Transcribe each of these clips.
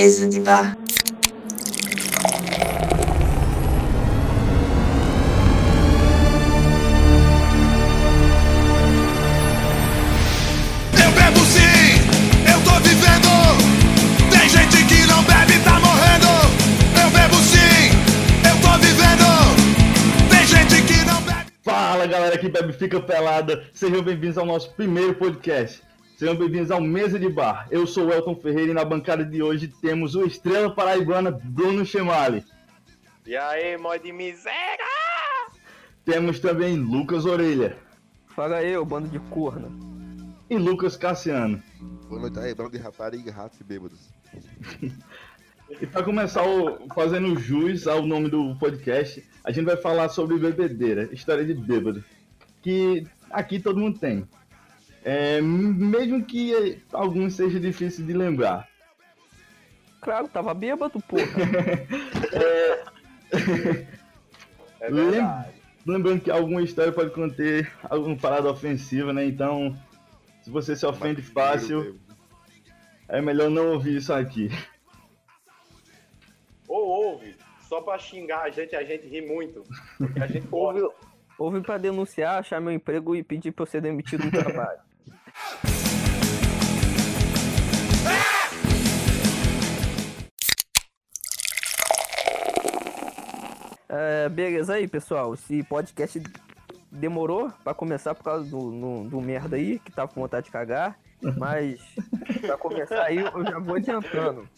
mesa de bar. Eu bebo sim, eu tô vivendo. Tem gente que não bebe e tá morrendo. Eu bebo sim, eu tô vivendo. Tem gente que não bebe. Fala galera que bebe fica pelada, sejam bem-vindos ao nosso primeiro podcast. Sejam bem-vindos ao Mesa de Bar. Eu sou o Elton Ferreira e na bancada de hoje temos o estrela paraibana Bruno Chemali. E aí, mó de miséria! Temos também Lucas Orelha Fala aí, ô bando de corno. e Lucas Cassiano. Boa noite aí, bando de rapariga, ratos e bêbados. E para começar o- fazendo jus ao nome do podcast, a gente vai falar sobre bebedeira, história de bêbado, que aqui todo mundo tem. É, mesmo que alguns seja difícil de lembrar. Claro, tava bêbado, porra. É Lem- verdade. Lembrando que alguma história pode conter alguma parada ofensiva, né? Então, se você se ofende fácil, é melhor não ouvir isso aqui. Ou ouve, só pra xingar a gente, a gente ri muito. Porque a gente Houve, gosta. houve pra denunciar, achar meu emprego e pedir pra eu ser demitido do trabalho. É, beleza aí, pessoal. Esse podcast demorou pra começar por causa do, no- do merda aí, que tava com vontade de cagar. Mas pra começar aí, eu já vou adiantando.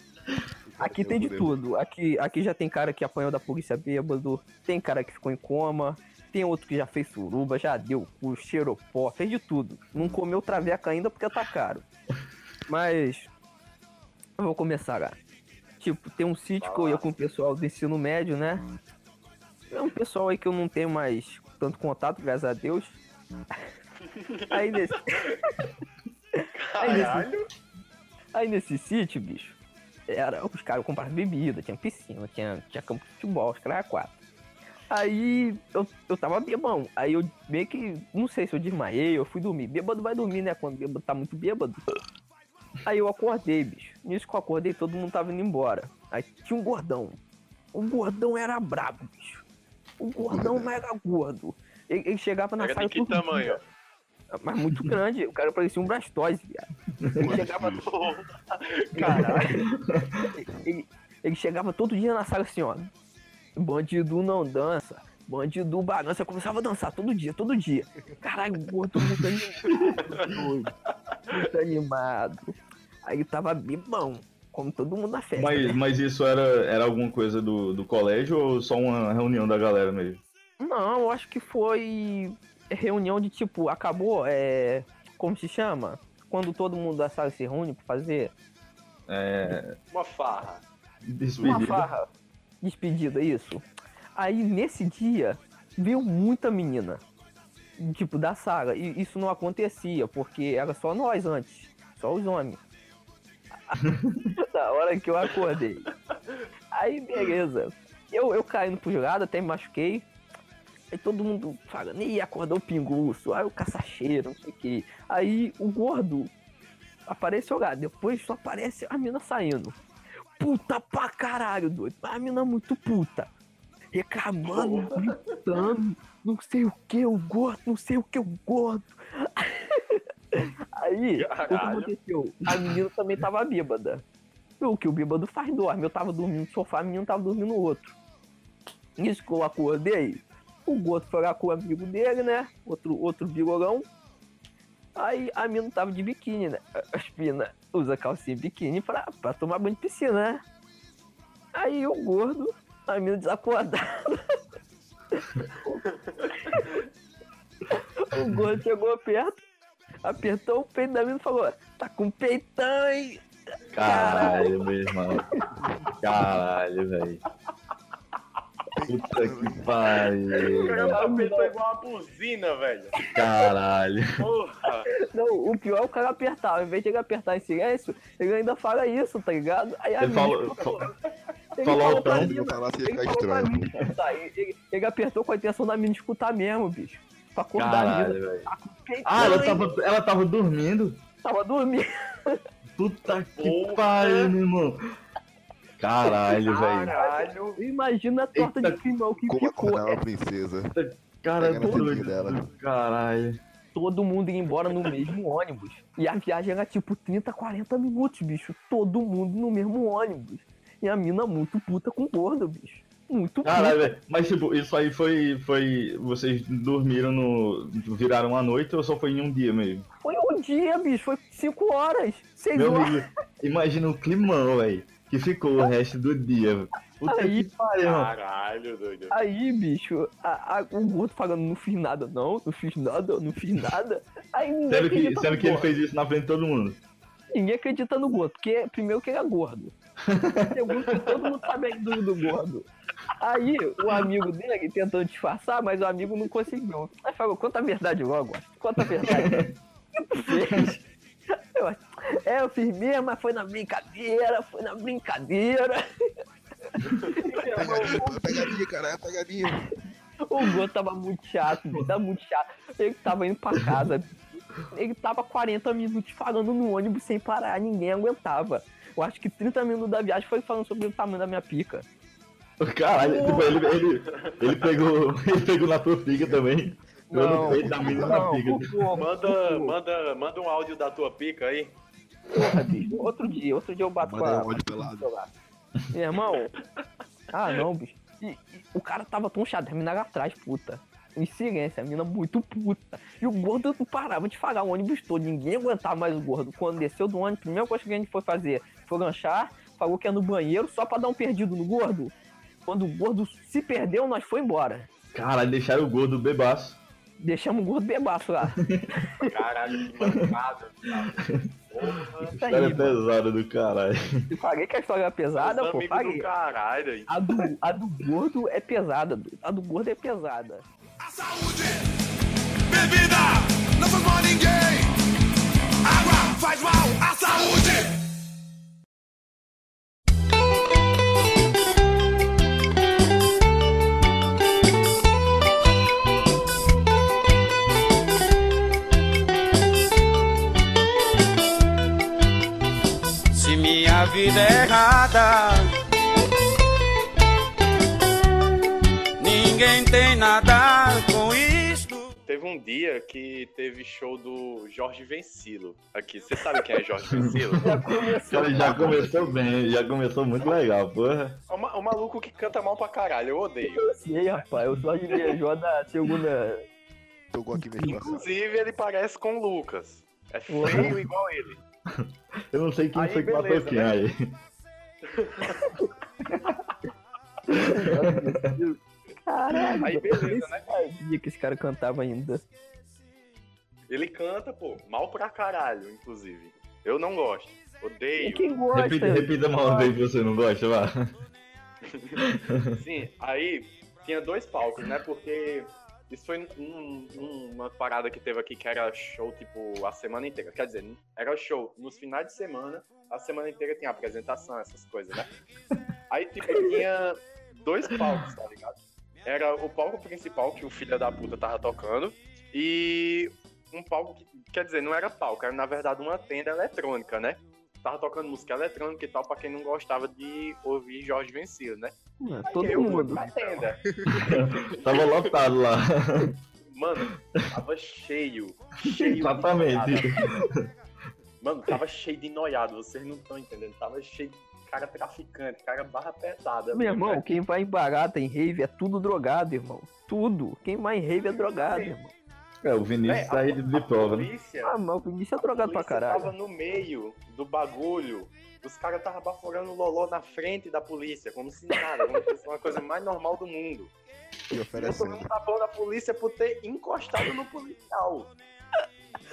Aqui tem de tudo. Aqui, aqui já tem cara que apanhou da polícia bêbado, tem cara que ficou em coma, tem outro que já fez suruba, já deu cu, cheirou pó, fez de tudo. Não comeu traveca ainda porque tá caro. Mas eu vou começar lá. Tipo, tem um sítio que eu ia com o pessoal do ensino médio, né? É um pessoal aí que eu não tenho mais tanto contato, graças a Deus. Aí nesse. Aí nesse, Caralho! Aí nesse sítio, bicho, era, os caras compravam bebida, tinha piscina, tinha, tinha campo de futebol, os caras eram quatro. Aí eu, eu tava bebão. Aí eu meio que, não sei se eu desmaiei, eu fui dormir. Bêbado vai dormir, né? Quando bêbado tá muito bêbado. Aí eu acordei, bicho. Nisso que eu acordei, todo mundo tava indo embora. Aí tinha um gordão. O gordão era brabo, bicho. O gordão não era gordo. Ele, ele chegava na Era sala de que todo dia. tamanho? Mas muito grande. O cara parecia um Blastoise, viado. Ele chegava, Caralho! ele, ele chegava todo dia na sala assim, ó. Bandido não dança. Bandido balança. Eu começava a dançar todo dia, todo dia. Caralho, gordo, muito animado. muito animado. Aí tava bebão, como todo mundo na festa. Mas, né? mas isso era, era alguma coisa do, do colégio ou só uma reunião da galera mesmo? Não, eu acho que foi reunião de tipo, acabou, é. Como se chama? Quando todo mundo da sala se reúne pra fazer É, Uma farra. uma despedida. farra. Despedida, isso. Aí nesse dia veio muita menina. Tipo, da saga. E isso não acontecia, porque era só nós antes. Só os homens. da hora que eu acordei. Aí, beleza. Eu, eu caindo pro jogado, até me machuquei. Aí todo mundo falando, ih, acordou o pinguço, aí o caçacheiro, não sei o que. Aí o gordo apareceu lá, depois só aparece a mina saindo. Puta pra caralho, doido. A mina muito puta. Reclamando, gritando, não sei o que, o gordo, não sei o que, o gordo. Aí, o que aconteceu? A menina também tava bêbada. O que o bêbado faz dorme. Eu tava dormindo no sofá, a menina tava dormindo no outro. Nisso que eu acordei, o gordo foi lá com o amigo dele, né? Outro, outro bigolão. Aí a mina tava de biquíni, né? As pinas usa calcinha e biquíni pra, pra tomar banho de piscina, né? Aí o gordo, a mina desacordada. o gordo chegou perto, apertou o peito da mina e falou: Tá com peitão, hein? Caralho, meu irmão. Caralho, velho. Puta que O pariu. cara velho. apertou igual uma buzina, velho. Caralho. Porra! Não, o pior é o cara apertar. Ao invés de ele apertar em silêncio, ele ainda fala isso, tá ligado? Aí a Ele falou- falou- ele falou pra falasse, ia ele ficar falou pra estranho. mina escutar. Ele, ele- ele apertou com a intenção da mina escutar mesmo, bicho. Pra acordar a mina. Caralho, velho. Tá Ah, ela tava, ela tava dormindo? Tava dormindo. Puta que pariu, meu irmão. Caralho, velho. Caralho. Imagina a torta Eita, de climão que Como ficou. É, uma princesa. Cara, tetinha dela. Caralho. todo mundo ia embora no mesmo ônibus. E a viagem era tipo 30, 40 minutos, bicho. Todo mundo no mesmo ônibus. E a mina muito puta com o gordo, bicho. Muito puta. Caralho, velho. Mas tipo, isso aí foi. foi. Vocês dormiram no. viraram a noite ou só foi em um dia mesmo? Foi um dia, bicho. Foi 5 horas. 6 Meu horas. amigo, imagina o climão, velho. Que ficou o resto do dia. Puta Aí- que pariu. Caralho, doido. Aí, bicho, a- a- o gordo falando, não fiz nada, não, não fiz nada, não fiz nada. Aí ninguém Sendo que, no que ele fez isso na frente de todo mundo. Ninguém acredita no gordo, porque primeiro que ele é gordo. Segundo que todo mundo sabe a índole do gordo. Aí o amigo dele tentou disfarçar, mas o amigo não conseguiu. Aí falou, conta a verdade logo, conta a verdade. O que tu fez? Eu, é, eu fiz mesmo, mas foi na brincadeira, foi na brincadeira. Pega- Pegadinha, cara, é pegadinha. O Gordo tava muito chato, bicho, tava muito chato. Ele tava indo pra casa. Ele tava 40 minutos falando no ônibus sem parar, ninguém aguentava. Eu acho que 30 minutos da viagem foi falando sobre o tamanho da minha pica. Caralho, tipo, ele, ele, ele pegou. Ele pegou na tua pica também. Na não, pica. porra, Manda, manda, manda um áudio da tua pica aí. Porra, bicho. Outro dia, outro dia eu bato com a... um áudio pelado. Meu irmão. Ah, não, bicho. E- e o cara tava tão chato, a mina atrás, puta. Em silêncio, a mina muito puta. E o gordo não parava de falar o ônibus todo, ninguém aguentava mais o gordo. Quando desceu do ônibus, a primeira coisa que a gente foi fazer foi lanchar, falou que ia no banheiro só pra dar um perdido no gordo. Quando o gordo se perdeu, nós foi embora. Caralho, deixaram o gordo bebaço. Deixamos o gordo bebaço lá. Caralho, que mancada. História aí, mano. pesada do caralho. Eu falei que a história é pesada, Os pô. Falei. caralho. A do, a do gordo é pesada, a do gordo é pesada. A saúde, bebida, não faz mal a ninguém. Água faz mal à saúde. Vida errada, ninguém tem nada com isto. Teve um dia que teve show do Jorge Vencilo aqui. Você sabe quem é Jorge Vencilo? Cara, já começou bem, já começou muito legal, porra. É uma- um maluco que canta mal pra caralho, eu odeio. Eu sei, rapaz. Eu sou de viajou da segunda. Inclusive, ele parece com o Lucas. É feio igual ele. Eu não sei quem Aí, foi que matou quem né? aí. Caralho. Aí, beleza, né? sabia que esse cara cantava ainda. Ele canta, pô, mal pra caralho, inclusive. Eu não gosto. E Odeio. quem gosta? Repita, repita mais uma vez que você não gosta, vá. Sim, aí tinha dois palcos, né? Porque isso foi um- um- uma parada que teve aqui que era show, tipo, a semana inteira. Quer dizer, era show nos finais de semana, a semana inteira tinha apresentação, essas coisas, né? Aí, tipo, tinha dois palcos, tá ligado? Era o palco principal que o filho da puta tava tocando e um palco que, quer dizer, não era palco, era na verdade uma tenda eletrônica, né? Tava tocando música eletrônica e tal, pra quem não gostava de ouvir Jorge Vencilo, né? Aí Todo eu fui mundo. pra tenda. Tava lotado lá. Mano, tava cheio. Cheio. de Exatamente. Mano, tava cheio de noiado, vocês não estão entendendo. Tava cheio de cara traficante, cara barra pesada. Meu irmão, velho. quem vai em barata, em rave, é tudo drogado, irmão. Tudo. Quem vai em rave é drogado, irmão. É, o Vinícius tá aí de, de prova, né? polícia, Ah, mas o Vinícius é a drogado pra caralho. tava no meio do bagulho. Os caras tava baforando o loló na frente da polícia, como se nada, como se fosse uma coisa mais normal do mundo. E Eu oferecendo. tomei um tapão da polícia por ter encostado no policial.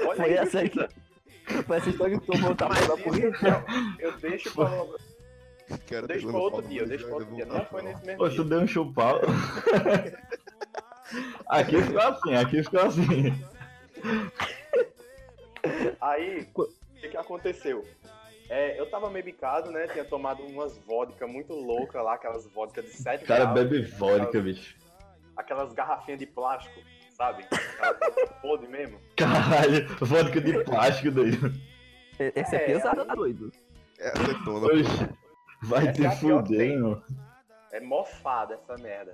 Olha Foi isso, essa que- Foi essa história que tomou o tapão da polícia. eu deixo pra, Quero deixo pra outro dia, deixo pra outro dia. Não foi nesse mesmo Pô, dia. deu um chupau. aqui ficou assim, aqui ficou assim. Aí, o que, que aconteceu? É, eu tava meio bicado, né? Tinha tomado umas vodka muito loucas lá, aquelas vodka de 7 O cara reais, bebe vodka, bicho. aquelas garrafinhas de plástico, sabe? Aquelas podre mesmo. Caralho, vodka de plástico, doido. Esse é É, pesado, aí- tá doido. É acetona. Oxe, Vai Essa te é irmão. É mofada essa merda.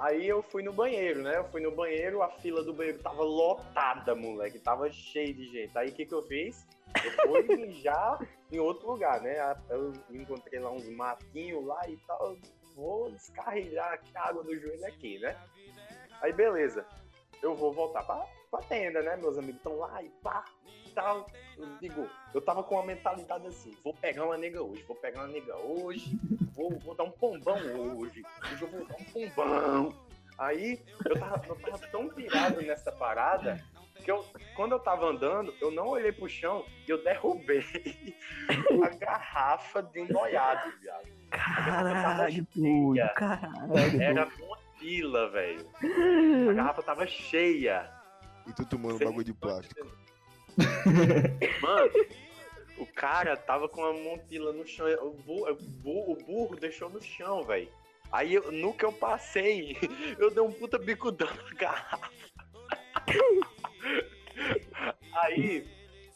Aí eu fui no banheiro, né? Eu fui no banheiro, a fila do banheiro tava lotada, moleque. Tava cheio de gente. Aí o que que eu fiz? Eu fui mijar em outro lugar, né? Eu encontrei lá uns matinhos lá e tal. Vou descarregar aqui a água do joelho aqui, né? Aí beleza. Eu vou voltar pra, pra tenda, né? Meus amigos estão lá e pá, tal. Eu digo, eu tava com uma mentalidade assim, vou pegar uma nega hoje, vou pegar uma nega hoje, vou, vou dar um pombão hoje, hoje eu vou dar um pombão. Aí eu tava, eu tava tão pirado nessa parada que eu, quando eu tava andando, eu não olhei pro chão e eu derrubei a garrafa de um noiado, viado. Caralho, doido. Caralho. Era uma fila, velho. A garrafa tava cheia. E tu tomando Cê- bagulho de plástico. Mano, o cara tava com a montila no chão. O burro, o burro, deixou no chão, velho. Aí, eu- no que eu passei, eu dei um puta bicudão na garrafa. Aí,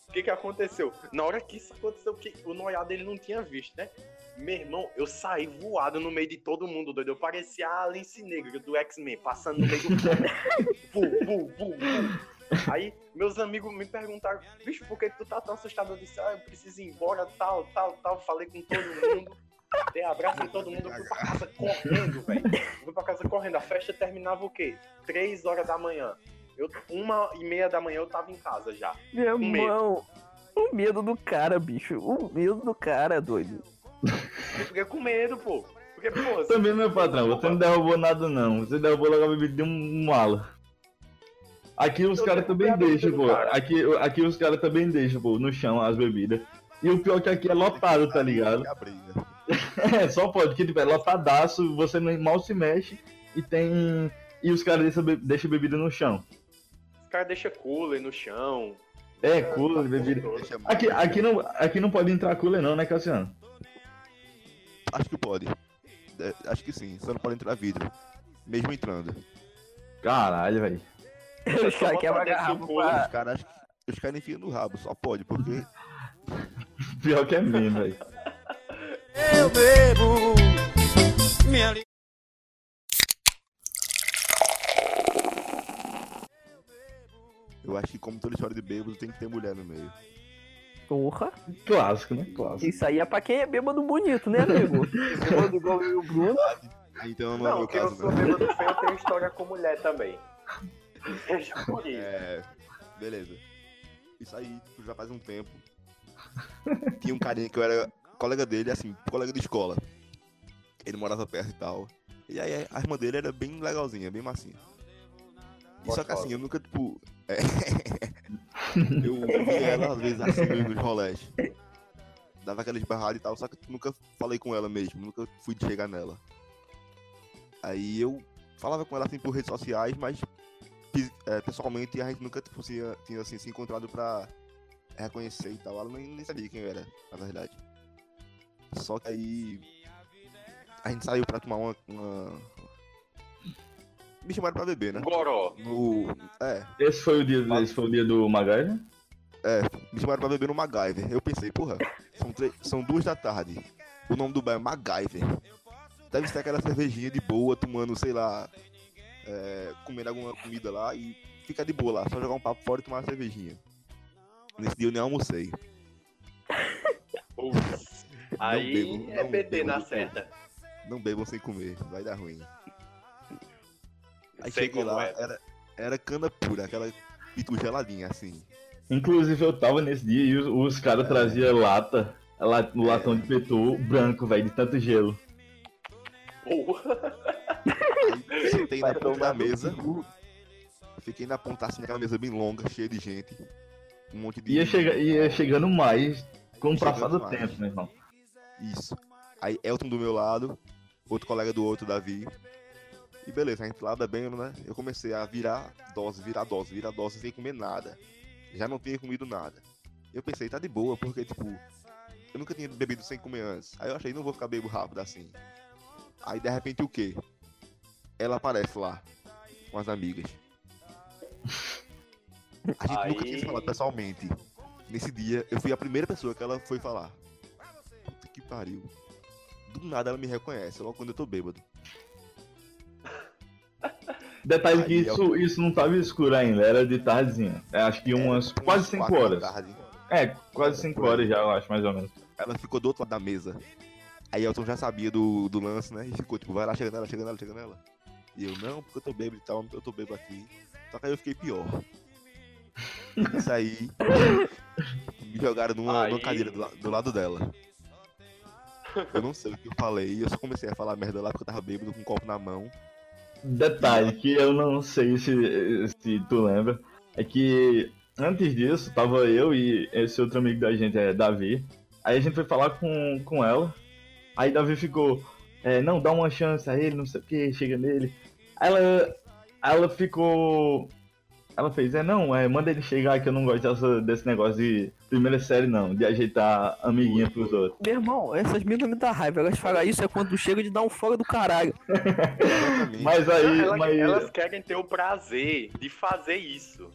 o que que aconteceu? Na hora que isso aconteceu, que o noiado ele não tinha visto, né? Meu irmão, eu saí voado no meio de todo mundo, doido. Eu parecia a Alice Negra do X-Men, passando no meio do Vu, vu, vu, vu. Aí, meus amigos me perguntaram, bicho, por que tu tá tão assustado? Eu disse, ah, eu preciso ir embora, tal, tal, tal. Falei com todo mundo, dei abraço em todo mundo, eu fui pra casa correndo, velho. Fui pra casa correndo. A festa terminava o quê? Três horas da manhã. Eu, uma e meia da manhã eu tava em casa já. Meu Com medo. irmão, o medo do cara, bicho. O medo do cara, doido. Eu fiquei com medo, pô. Porque, pô, Também, meu patrão, você não derrubou nada, não. Você derrubou logo a bebida de um mala. Aqui os caras também deixam, pô. cara. Aqui, aqui os caras também deixam, pô, no chão as bebidas. E o pior é que aqui é lotado, tá ligado? É briga. É, só pode, que tipo, é lotadaço, você mal se mexe e tem. E os caras deixam, be- deixam bebida no chão. os caras deixam cooler no chão. É, cooler, bebida. Aqui, aqui, não, aqui não pode entrar cooler não, né, Cassiano? Acho que pode. É, acho que sim, só não pode entrar vidro. Mesmo entrando. Caralho, velho. Os caras quebram a garrafa pra... Os caras os caras enfiam no rabo, só pode, porque Pior que é mesmo, velho. Eu bebo minha li- eu acho que como toda história de bêbado tem que ter mulher no meio. Porra. Clássico, né? Clássico. Isso aí é pra quem é bêbado bonito, né, amigo? Bêbado igual eu e o Bruno. Então não, é Não, meu que eu caso, sou não. bêbado feio, eu tenho história com mulher também. Por isso. É. Beleza. Isso aí, tipo, já faz um tempo. Tinha um carinha que eu era colega dele, assim, colega de escola. Ele morava perto e tal. E aí a irmã dele era bem legalzinha, bem massinha. E só que assim, eu nunca, tipo. é, eu via ela às vezes assim nos rolés. Dava aquela esbarrada e tal, só que nunca falei com ela mesmo, nunca fui chegar nela. Aí eu falava com ela assim por redes sociais, mas é, pessoalmente a gente nunca tipo, tinha, tinha assim, se encontrado pra reconhecer e tal. Ela nem, nem sabia quem eu era, na verdade. Só que aí a gente saiu pra tomar uma. uma... Me chamaram pra beber, né? Goró. No. É, Esse foi o dia, esse foi o dia do MacGyver? é, me chamaram pra beber no MacGyver. Eu pensei, porra, são, tre- são duas da tarde. O nome do bar é MacGyver. Deve ser aquela cervejinha de boa, tomando, sei lá, é, comendo alguma comida lá e ficar de boa lá, só jogar um papo fora e tomar uma cervejinha. Nesse dia eu nem almocei. Aí bebo, é não PT na certa. Não bebam sem comer, vai dar ruim. Aí Sei cheguei lá, é. era, era cana pura, aquela pitu geladinha, assim. Inclusive eu tava nesse dia e os, os caras traziam lata, la- o latão de petu branco, velho, de tanto gelo. Porra. Sentei na ponta da mesa, cu. fiquei na ponta assim, naquela mesa bem longa, cheia de gente. Um monte de. Ia, chega, ia chegando mais com o passar do tempo, meu irmão. Isso. Aí Elton do meu lado, outro colega do outro, Davi. E beleza, a gente lá bebendo, né? Eu comecei a virar dose, virar dose, virar dose sem comer nada. Já não tinha comido nada. Eu pensei, tá de boa, porque tipo, eu nunca tinha bebido sem comer antes. Aí eu achei, não vou ficar bebo rápido assim. Aí de repente o quê? Ela aparece lá, com as amigas. A gente nunca tinha Aí- falado pessoalmente. Nesse dia, eu fui a primeira pessoa que ela foi falar. Puta que pariu. do nada ela me reconhece, logo quando eu tô bêbado. Detalhe que Aí, isso, isso não tava escuro ainda, era de tardezinha. É, acho que umas Umas quase 5 quatro da horas. tarde. É, quase 5 horas já, eu acho, mais ou menos. Ela ficou do outro lado da mesa. Aí Elton já sabia do, do lance, né? E ficou tipo, vai lá, chega nela, chega nela, chega nela. E eu, não, porque eu tô bêbado e tal, eu tô bêbado aqui. Só que aí eu fiquei pior. Isso aí. Me jogaram numa, numa cadeira do, do lado dela. Eu não sei o que eu falei, eu só comecei a falar merda lá porque eu tava bêbado com um copo na mão. Detalhe que eu não sei se, se tu lembra, é que antes disso tava eu e esse outro amigo da gente, é Davi. Aí a gente foi falar com, com ela. Aí Davi ficou, é, não, dá uma chance a ele, não sei o que, chega nele. Ela, ela ficou. Ela fez, é não, é, manda ele chegar que eu não gosto dessa, desse negócio de primeira série não, de ajeitar amiguinha pros outros. Meu irmão, essas minas me dá raiva. Elas falam isso é quando chega de dar um fora do caralho. Mas aí, Ela- mas, Elas querem ter o prazer de fazer isso.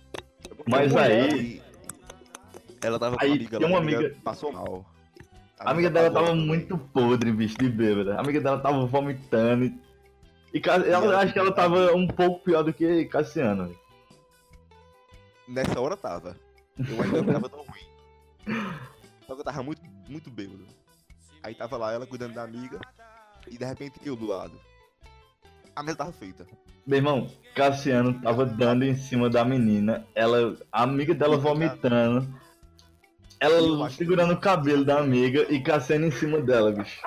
Porque Mas mulher- aí- Ela tava com Aí uma amiga tem lá, uma a amiga amiga- passou mal. A amiga dela passou tava muito podre, bicho, de bêbada. A amiga dela tava vomitando. E, e Ca- ela, acho que ela tava um pouco pior do que Cassiano. Nessa hora tava. Eu ainda não tava tão ruim. Só que eu tava muito, muito bêbado. Aí tava lá ela cuidando da amiga. E de repente eu do lado. A mesa tava feita. Meu irmão, Cassiano tava dando em cima da menina. Ela, a amiga dela vomitando. Eu Ela segurando o cabelo da amiga e Cassiano em cima dela, bicho.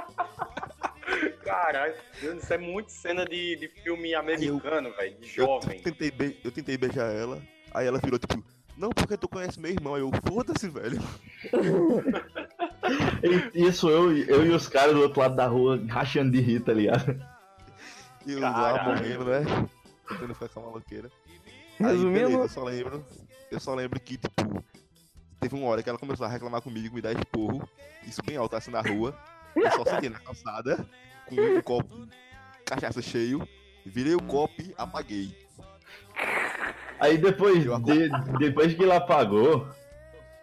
Caralho, isso é muito cena de, de filme americano, velho, de Eu jovem. tentei, be- eu tentei beijar ela. Aí ela virou tipo. Não, porque tu conhece meu irmão. Aí eu, foda-se, velho. Isso eu, eu e os caras do outro lado da rua rachando de rir, tá ligado? E eu lá morrendo, né? Tentando ficar com a maloqueira. Aí, Resumindo- beleza, eu só lembro. Eu só lembro que, tipo, teve uma hora que ela começou a reclamar comigo, me dar esporro, isso bem alto assim na rua. Eu só sentei na calçada, com um copo cachaça cheio, virei o copo e apaguei. Aí depois, Eu de, depois que ele apagou,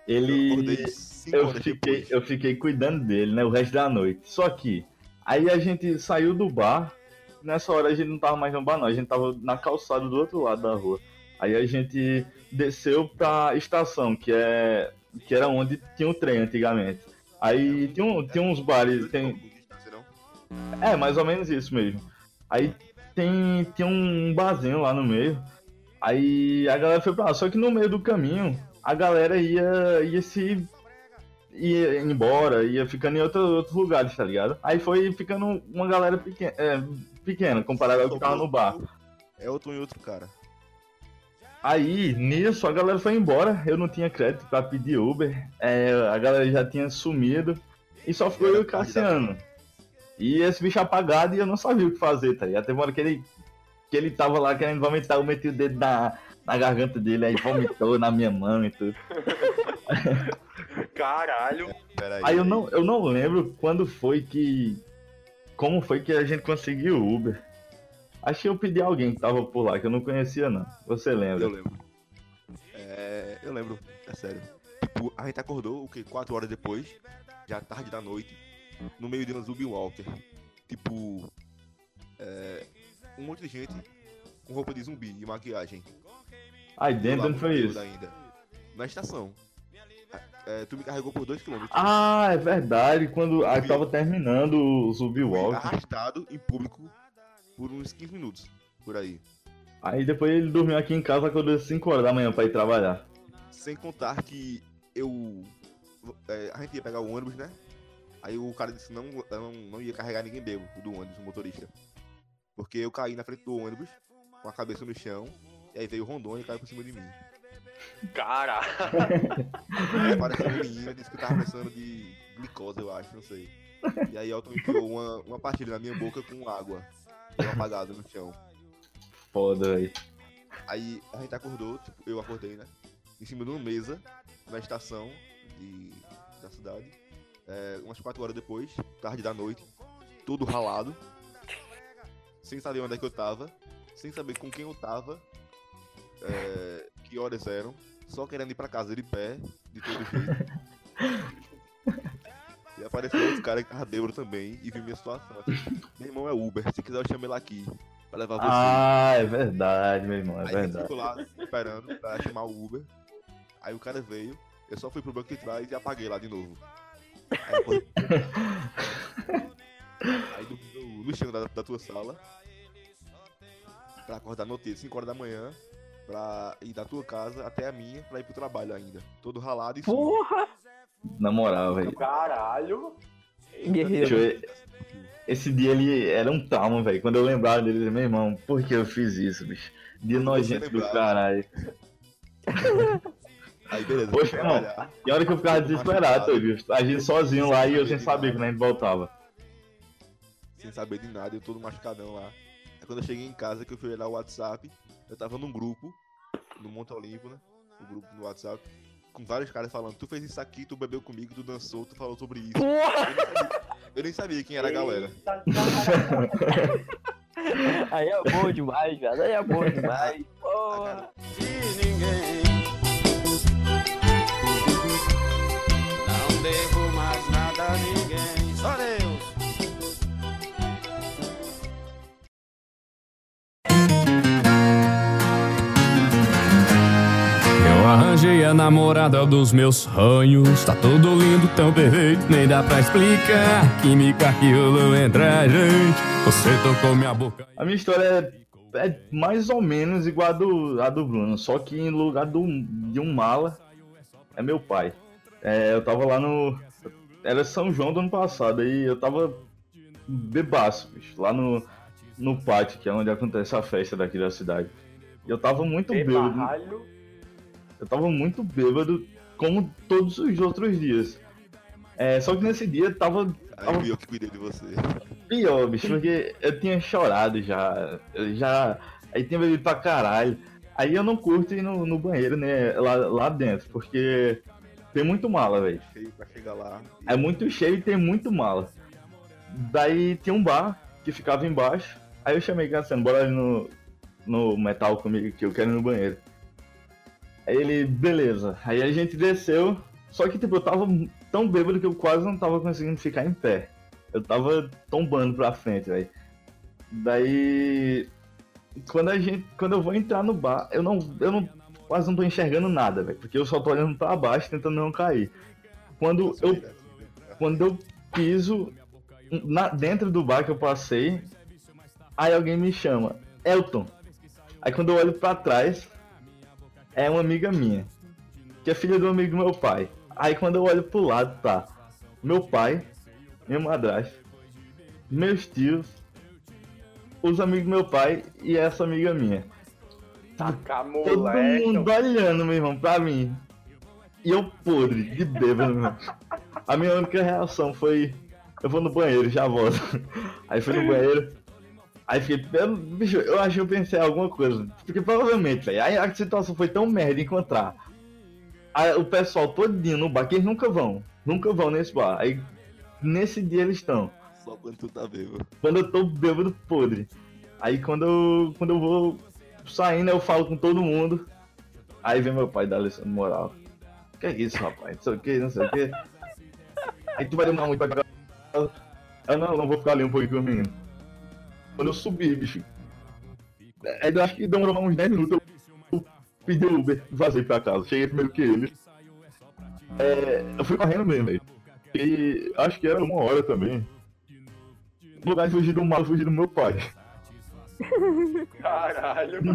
Eu ele. eu horas fiquei, depois. eu fiquei cuidando dele, né, o resto da noite. Só que, aí a gente saiu do bar, nessa hora a gente não tava mais no bar não, a gente tava na calçada do outro lado da rua. Aí a gente desceu pra estação, que é que era onde tinha o trem antigamente. Aí tinha, um- tinha uns bares, tem, é, mais ou menos isso mesmo. Aí tem, tem um barzinho lá no meio. Aí a galera foi pra lá. Só que no meio do caminho, a galera ia, ia se. ia embora, ia ficando em outro, outros lugares, tá ligado? Aí foi ficando uma galera pequena, é, pequena comparada ao que tava no bar. É outro e outro cara. Aí, nisso, a galera foi embora. Eu não tinha crédito pra pedir Uber. É, a galera já tinha sumido. E só ficou eu e o Cassiano. E esse bicho apagado e eu não sabia o que fazer, tá ligado? Teve uma hora que ele, que ele tava lá querendo vomitar, eu meti o dedo na, na garganta dele, aí vomitou na minha mão e tudo. Caralho. Pera aí. Aí eu não, eu não lembro quando foi que. Como foi que a gente conseguiu o Uber. Acho que eu pedi alguém que tava por lá, que eu não conhecia não. Você lembra? Eu lembro. É, eu lembro, é sério. Tipo, a gente acordou, o que, 4 horas depois, já tarde da noite, no meio de uma Zumbi Walker. Tipo, é, um monte de gente com roupa de zumbi e maquiagem. Aí Eu dentro onde foi isso? Ainda. Na estação. É, tu me carregou por 2km. Ah, é verdade. Quando aí tava terminando o Zumbi Walk. arrastado em público por uns 15 minutos. Por aí. Aí depois ele dormiu aqui em casa quando deu 5 horas da manhã pra ir trabalhar. Sem contar que eu. é, a gente ia pegar o ônibus, né? Aí o cara disse que não, não, não ia carregar ninguém bebo, o do ônibus, o motorista. Porque eu caí na frente do ônibus, com a cabeça no chão, e aí veio o Rondônia e caiu por cima de mim. Cara. Aí apareceu um menino e disse que eu tava precisando de glicose, eu acho, não sei. E aí Elton enfiou uma, uma pastilha na minha boca com água, deu apagada no chão. Foda, velho. Aí a gente acordou, tipo, eu acordei, né? Em cima de uma mesa, na estação de, da cidade. É, umas 4 horas depois, tarde da noite, todo ralado. Sem saber onde é que eu tava. Sem saber com quem eu tava. é, que horas eram. Só querendo ir pra casa de pé, de todo jeito. E apareceu outro cara que tava bêbado também e viu minha situação. Assim, meu irmão é Uber, se quiser eu chamo ele aqui pra levar você. Ah, é verdade, meu irmão, é Aí eu verdade. fico lá esperando pra chamar o Uber. Aí o cara veio, eu só fui pro banco de trás e apaguei lá de novo. Aí, depois... Aí dormi no, no chão da, da tua sala. Pra acordar no dia, 5 horas da manhã. Pra ir da tua casa até a minha pra ir pro trabalho ainda. Todo ralado e sujo. Porra! Na moral, velho. Caralho. Eu Guerreiro. Esse dia ele era um trauma, velho. Quando eu lembrava dele, meu irmão, por que eu fiz isso, bicho? Dia nojento do caralho. Aí beleza, Poxa, trabalhar. E a hora que eu ficava desesperado. A gente sozinho lá e eu sem saber quando a gente voltava. sem saber de nada, eu todo machucadão lá. Aí quando eu cheguei em casa, que eu fui olhar o WhatsApp, eu tava num grupo, no Monte Olimpo, né? O grupo no WhatsApp, com vários caras falando, tu fez isso aqui, tu bebeu comigo, tu dançou, tu falou sobre isso. Porra! Eu nem sabia, eu nem sabia quem era a galera. Aí é bom demais, velho. Aí é bom demais. Porra! de ninguém. A namorada dos meus sonhos. Tá tudo lindo, tão perfeito, nem dá pra explicar. Química que rolou entre a gente. Você tocou minha boca. A minha história é, é mais ou menos igual a do, a do Bruno, só que em lugar do, de um mala é meu pai. É, eu tava lá no. Era São João do ano passado, aí eu tava bebaço, bicho, lá no, no pátio, que é onde acontece a festa daqui da cidade. E eu tava muito bêbado. Eu tava muito bêbado, como todos os outros dias. É, só que nesse dia tava fui eu que cuidei de você. pior, bicho, porque eu tinha chorado já. Já. Aí tinha bebido pra caralho. Aí eu não curto ir no, no banheiro, né? Lá, lá dentro, porque tem muito mala, velho. Chegar lá. É muito cheio e tem muito mala. Daí tinha um bar que ficava embaixo. Aí eu chamei Cassiano, bora ali no, no metal comigo que eu quero ir no banheiro. Aí ele, beleza. Aí a gente desceu. Só que tipo, eu tava tão bêbado que eu quase não tava conseguindo ficar em pé. Eu tava tombando pra frente, velho. Daí. Quando a gente. Quando eu vou entrar no bar, eu não. Eu não. Quase não tô enxergando nada, velho. Porque eu só tô olhando pra baixo tentando não cair. Quando eu quando eu piso na- dentro do bar que eu passei, aí alguém me chama, Elton. Aí quando eu olho pra trás, é uma amiga minha, que é filha do amigo do meu pai. Aí quando eu olho pro lado, tá meu pai, minha madrasta, meus tios, os amigos do meu pai e essa amiga minha. Tá todo mundo olhando, meu irmão, pra mim. E eu podre, de bêbado, meu irmão. A minha única reação foi: eu vou no banheiro, já volto. Aí fui no banheiro. Aí fiquei, eu, bicho, eu acho que eu pensei em alguma coisa. Porque provavelmente, velho, aí a situação foi tão merda encontrar. Aí, o pessoal todinho no bar, que eles nunca vão, nunca vão nesse bar. Aí nesse dia eles estão. Só quando tu tá bêbado. Quando eu tô bêbado podre. Aí quando eu, quando eu vou saindo, eu falo com todo mundo. Aí vem meu pai da lição de moral. Que é isso, rapaz? Não sei o que, não sei o que. Aí tu vai demorar muito pra. Eu não, não vou ficar ali um pouquinho com o menino. Quando eu subi, bicho. Eu acho que demorou uns 10 minutos. Eu pedi o Uber vazei pra casa. Cheguei primeiro que ele. É, eu fui correndo mesmo, velho. E acho que era uma hora também. No lugar de fugir do mal, eu fugi do meu pai. Caralho.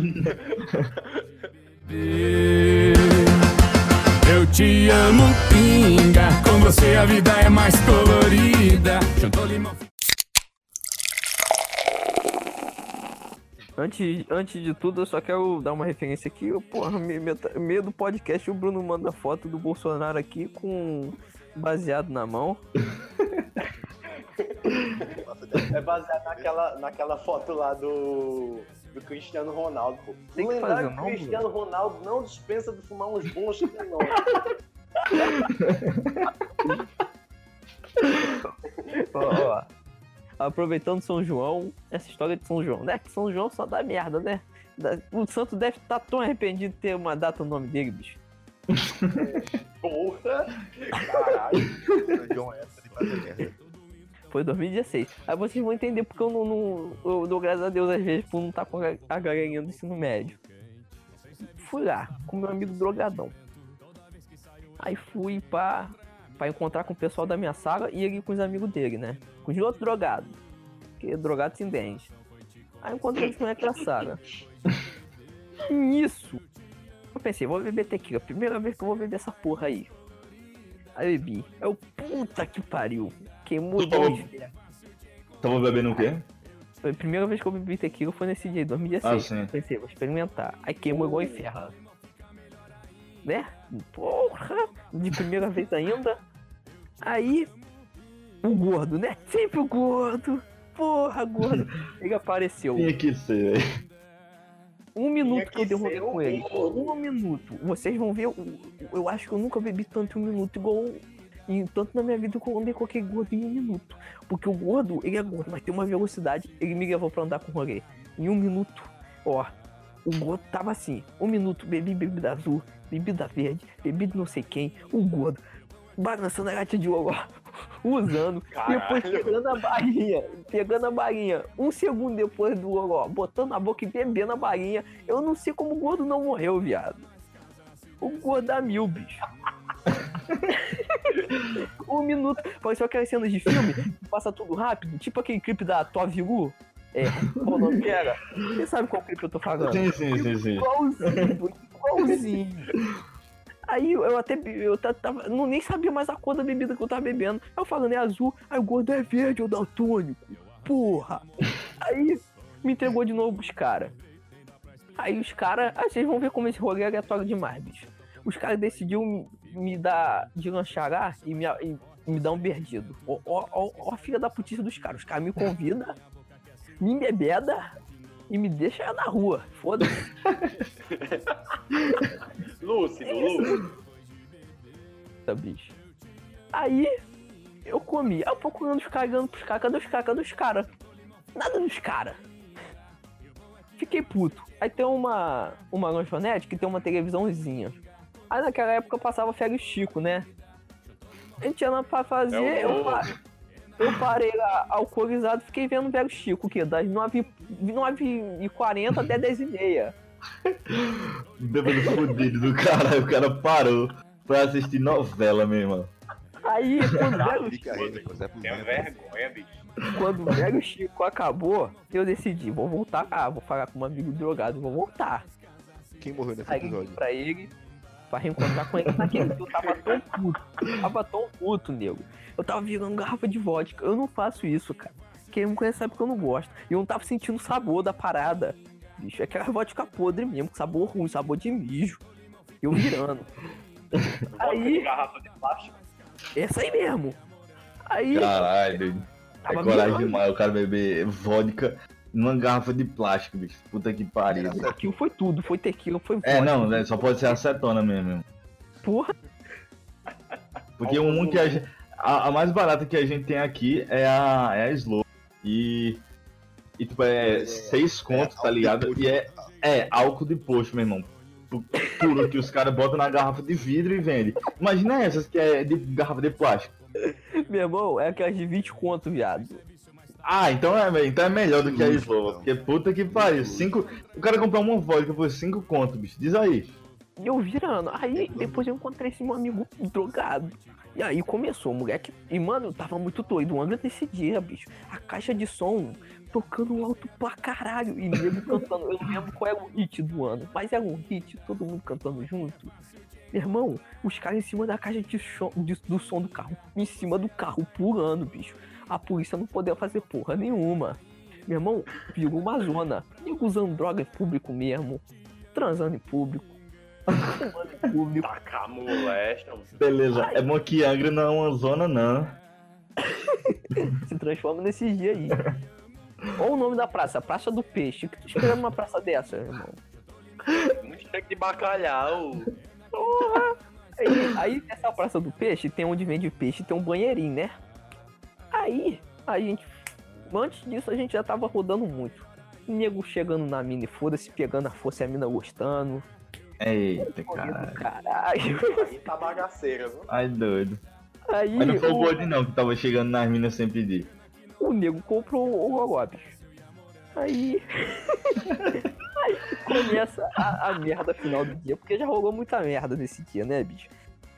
Eu te amo, pinga. Com você a vida é mais colorida. Jantou limão. Antes, antes de tudo, eu só quero dar uma referência aqui. Eu, Porra, me- me- meio do podcast, o Bruno manda foto do Bolsonaro aqui com baseado na mão. É baseado naquela, naquela foto lá do, do Cristiano Ronaldo, pô. Tem que fazer, não, Cristiano Ronaldo não dispensa de fumar uns bons não. Ó, ó. Aproveitando São João, essa história de São João, né? Que São João só dá merda, né? O santo deve estar tão arrependido de ter uma data no nome dele, bicho. Porra! Caralho. São João é essa de Fazer merda. Foi 2016. Aí vocês vão entender porque eu não, não- eu dou graças a Deus às vezes por não estar com a a galerinha do ensino médio. Fui lá com meu amigo drogadão. Aí fui pra, pra encontrar com o pessoal da minha sala e ele com os amigos dele, né? Com os outros drogados. Porque drogado se entende. Aí encontrei eles com a sala. Nisso, eu pensei, vou beber tequila. Primeira vez que eu vou beber essa porra aí. Aí bebi. Eu, puta que pariu. Queimou Tu dois, velho. Tava bebendo o quê? Foi a primeira vez que eu bebi tequila foi nesse dia, em 2016. Ah, sim. Pensei, vou experimentar. Aí queimou igual inferno. Né? Porra! De primeira vez ainda. Aí, o gordo, né? Sempre o gordo. Porra, gordo. Ele apareceu. Tinha que ser, velho. Um minuto que eu que um rolê ser com ele. gordo. Um minuto. Vocês vão ver. Eu acho que eu nunca bebi tanto em um minuto, igual. Em, tanto na minha vida que eu andei com aquele gordo em um minuto. Porque o gordo, ele é gordo, mas tem uma velocidade. Ele me levou pra andar com o rolê. Em um minuto, ó. O gordo tava assim. Um minuto, bebi bebida azul, bebida verde, bebida não sei quem. O gordo, balançando a lata de ouro. Usando. Depois Caralho. pegando a balinha. Pegando a balinha. Um segundo depois do ouro. Botando na boca e bebendo a balinha. Eu não sei como o gordo não morreu, viado. O gordo dá mil, bicho. um minuto. Pareceu aquelas cenas de filme que passa tudo rápido. Tipo aquele clipe da Tove Lu. É, qual o nome era? Você sabe qual clipe eu tô falando? Sim, sim, sim, sim. Igualzinho, igualzinho. Aí eu até eu ta- tava, não nem sabia mais a cor da bebida que eu tava bebendo. Aí eu falando, é azul, aí o gordo é verde, o daltônico. Porra. Aí me entregou de novo os caras. Aí os caras, aí vocês vão ver como esse rolê é aleatório demais, bicho. Os caras decidiram me, dar de lancharar e me, e me dar um perdido. Ó, ó, ó, ó a filha da putice dos caras. Os caras me convidam, me embebeda e me deixa na rua. Foda-se. Lúcido, lúcido. Eita, bicho. Aí eu comi. Aí eu procurando os caras, ligando pros caras. Cadê os caras? Cadê os caras? Nada dos caras. Fiquei puto. Aí tem uma, uma lanchonete que tem uma televisãozinha. Aí naquela época eu passava Félix Chico, né? A gente tinha nada pra fazer, É eu, eu parei lá alcoolizado fiquei vendo o Velho Chico, que das 9h40 até 10h30. Bêbado fudido do cara. O cara parou pra assistir novela, meu irmão. Aí, quando o Velho depois é dentro. vergonha, bicho. Quando o velho Chico acabou, eu decidi, vou voltar, ah, vou falar com um amigo drogado, vou voltar. Quem morreu nesse Aí episódio? pra ele, pra reencontrar com ele naquele dia, eu tava tão puto, eu tava tão puto, nego. Eu tava virando garrafa de vodka, eu não faço isso, cara. Quem me conhece sabe que eu não gosto. E eu não tava sentindo o sabor da parada. Bicho, é aquela vodka podre mesmo, com sabor ruim, sabor de mijo. Eu virando. Aí, garrafa de plástico. essa aí mesmo. Aí, Caralho. É coragem virando. demais o cara beber vodka numa garrafa de plástico, bicho. Puta que pariu. Aquilo foi tudo, foi tequila, foi É, vodka, não, né, só pode ser acetona mesmo. Porra, Porque um que a gente. A, a mais barata que a gente tem aqui é a, é a Slow. E. E tipo, é seis contos, tá ligado? E é, é álcool de posto, meu irmão. Pu- Puro que os caras botam na garrafa de vidro e vendem. Imagina essas que é de garrafa de plástico. Meu irmão, é aquelas de 20 conto, viado. Ah, então é, então é melhor do que a Slow. Porque puta que pariu. Cinco, o cara comprou uma vodka por cinco contos, bicho. Diz aí. E eu virando. Aí depois eu encontrei esse meu amigo drogado. E aí começou, o moleque. E mano, eu tava muito doido. O Angra nesse dia, bicho. A caixa de som tocando alto pra caralho. E nego cantando. Eu não lembro qual era o hit do ano. Mas era um hit, todo mundo cantando junto. Meu irmão, os caras em cima da caixa de som, de- do som do carro. Em cima do carro, pulando, bicho. A polícia não podia fazer porra nenhuma. Meu irmão, virou uma zona. Nego usando droga em público mesmo. Transando em público. Fumando em público. Tacar. Beleza. É bom que Angra não é uma zona, não. se transforma nesses dias aí. Olha o nome da praça, Praça do Peixe. O que tu esperando numa praça dessa, irmão? Muito cheio de bacalhau. Aí, aí nessa Praça do Peixe, tem onde vende peixe, tem um banheirinho, né? Aí, a gente. Antes disso, a gente já tava rodando muito. Nego chegando na mina e foda-se, pegando a força e a mina gostando. Eita, caralho. caralho. Aí tá bagaceira, viu? Ai, doido. Aí Mas não foi o o, Bode não que tava chegando nas minas sem pedir. o nego comprou o bicho. Aí. aí começa a, a merda final do dia, porque já rolou muita merda nesse dia, né, bicho?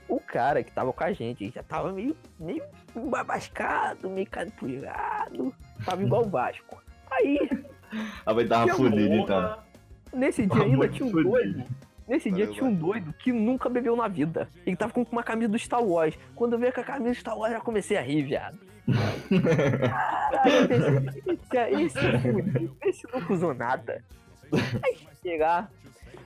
O cara que tava com a gente já tava meio, meio babascado, meio canipulhado, tava igual o Vasco. Aí, A vai tava honra. então. nesse dia ainda tinha um fudido. doido. Nesse dia Valeu, tinha um doido que nunca bebeu na vida. Ele tava com uma camisa do Star Wars. Quando eu vi com a camisa do Star Wars, já comecei a rir, viado. Caralho, esse, esse, esse não cuzou nada. Aí chegar,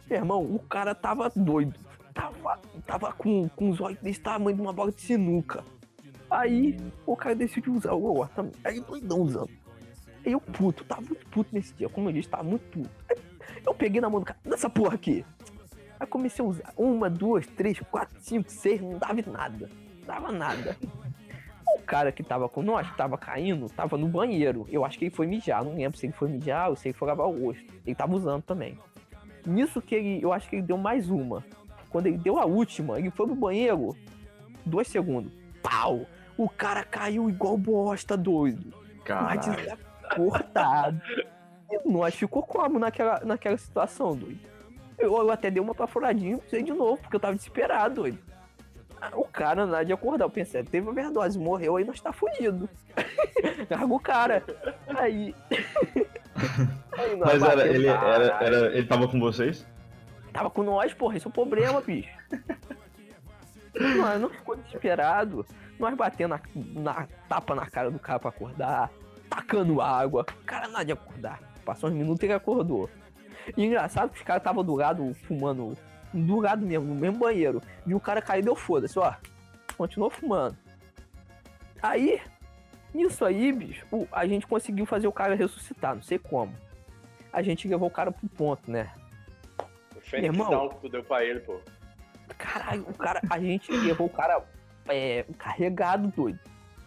meu irmão, o cara tava doido. Tava, tava com, com os olhos desse tamanho de uma bola de sinuca. Aí o cara decidiu usar o War também. Aí doidão usando. Aí eu puto, tava muito puto nesse dia. Como eu disse, tava muito puto. Eu peguei na mão do cara, dessa porra aqui. Aí comecei a usar uma, duas, três, quatro, cinco, seis, não dava nada. Não dava nada. O cara que tava com nós, que tava caindo, tava no banheiro. Eu acho que ele foi mijar. Não lembro se ele foi mijar ou se ele foi lavar o rosto. Ele tava usando também. Nisso que ele, eu acho que ele deu mais uma. Quando ele deu a última, ele foi pro banheiro. Dois segundos. Pau! O cara caiu igual bosta, doido. Mas Caralho. cortado. E nós ficou como naquela, naquela situação, doido? Eu, eu até dei uma pafuradinha e usei de novo, porque eu tava desesperado, doido. O cara, nada de acordar, eu pensei, teve overdose, morreu, aí nós tá fudido. Larga o cara. Aí. aí Mas era, ele, era, caralho. era, ele tava com vocês? Tava com nós, porra, esse é o problema, bicho. Nós não ficou desesperado. Nós batendo na, na tapa na cara do cara pra acordar, tacando água. O cara nada de acordar. Passou uns minutos e ele acordou. E engraçado que os caras estavam do lado fumando. Do lado mesmo, no mesmo banheiro. E o cara caiu e deu foda-se, ó. Continuou fumando. Aí, nisso aí, bicho, a gente conseguiu fazer o cara ressuscitar, não sei como. A gente levou o cara pro ponto, né? Irmão. Down que tu deu pra ele, pô. Caralho, o cara, a gente levou o cara é, carregado, doido.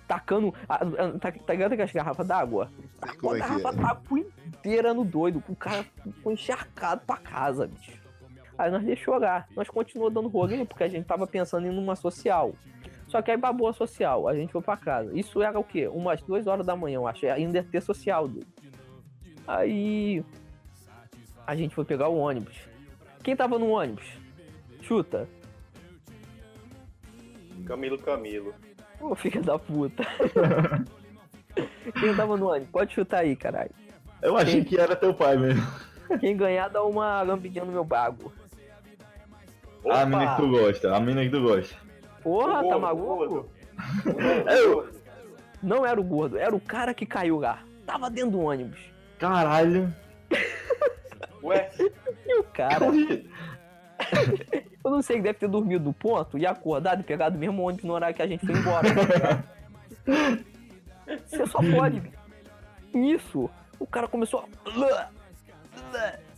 Tacando. a- a- tá, tá ligado aquelas garrafas d'água? Tacou a é que garrafa é? d'água inteira no doido. O cara ficou encharcado pra casa, bicho. Aí nós deixou lá. Nós continuamos dando rolê porque a gente tava pensando em ir numa social. Só que aí babou a social, a gente foi pra casa. Isso era o quê? Umas duas horas da manhã, eu acho. Ainda ia ter social, doido. Aí. A gente foi pegar o ônibus. Quem tava no ônibus? Chuta. Camilo Camilo. Ô, filho da puta. Quem tava no ônibus? Pode chutar aí, caralho. Eu achei que era teu pai mesmo. Quem ganhar dá uma lambidinha no meu bago. A mina que tu gosta, a mina que tu gosta. Porra, tá gordo, maluco? o gordo. Eu- Não era o gordo, era o cara que caiu lá. Tava dentro do ônibus. Caralho. Ué, cara, eu não sei, deve ter dormido no ponto e acordado e pegado o mesmo ônibus no horário que a gente foi embora. Você só pode. Nisso, o cara começou a.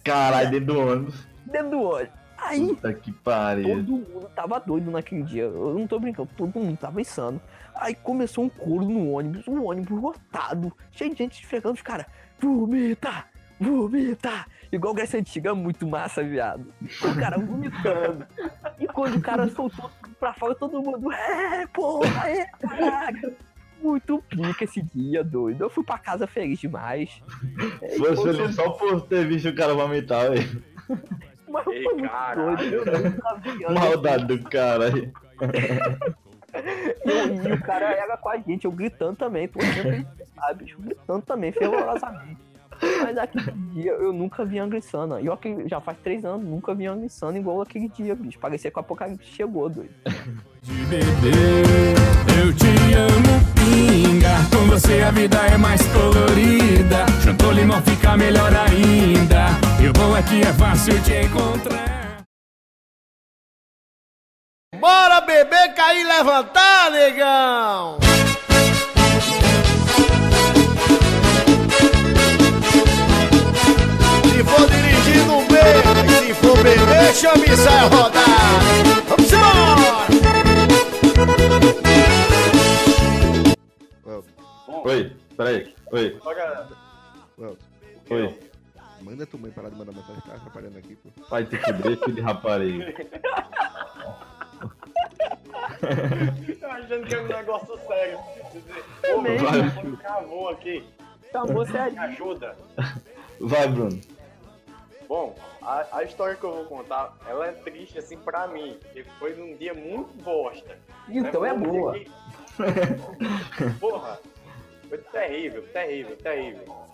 Caralho, dentro do ônibus. Dentro do ônibus. Aí, Puta que pariu. Todo mundo tava doido naquele dia. Eu não tô brincando, todo mundo tava insano. Aí começou um coro no ônibus, um ônibus lotado, cheio de gente esfregando os caras. Vomita! Vomita! Igual Grécia Antiga, muito massa, viado. O cara vomitando. E quando o cara soltou pra fora, todo mundo. É, porra, é, caralho. Muito pica esse dia, doido. Eu fui pra casa feliz demais. É, foi- feliz só por ter visto o cara vomitar, velho. Mas foi Ei, muito caralho. doido. Eu. Maldade do cara aí. E, eu- e o cara era com a gente, eu gritando também, ele ficar, bicho, gritando também, fervorosamente. Mas aquele dia eu nunca vi Angry Sana. E que já faz três anos, nunca vi Angry Sana igual aquele dia, bicho. Parecia que o apocalipse chegou, doido. de beber. Eu te amo, pinga. Com você a vida é mais colorida. Juntou limão fica melhor ainda. E o bom é que é fácil de encontrar. Bora beber, cair e levantar, negão! For dirigir, não beba. E se for beber, chame e sai a rodar. Vamos embora! Oi, peraí. Oi, oi. manda tua mãe parar de mandar mensagem, tá atrapalhando aqui, pô. Pai te fuder, filho de rapariga. Eu achando que é um negócio sério. Ô, meu cavou aqui. Acabou Me sério. ajuda. Vai, Bruno. Bom, a, a história que eu vou contar, ela é triste assim pra mim. Porque foi num dia muito bosta. Então né? é boa. que- Porra, foi terrível, terrível, terrível.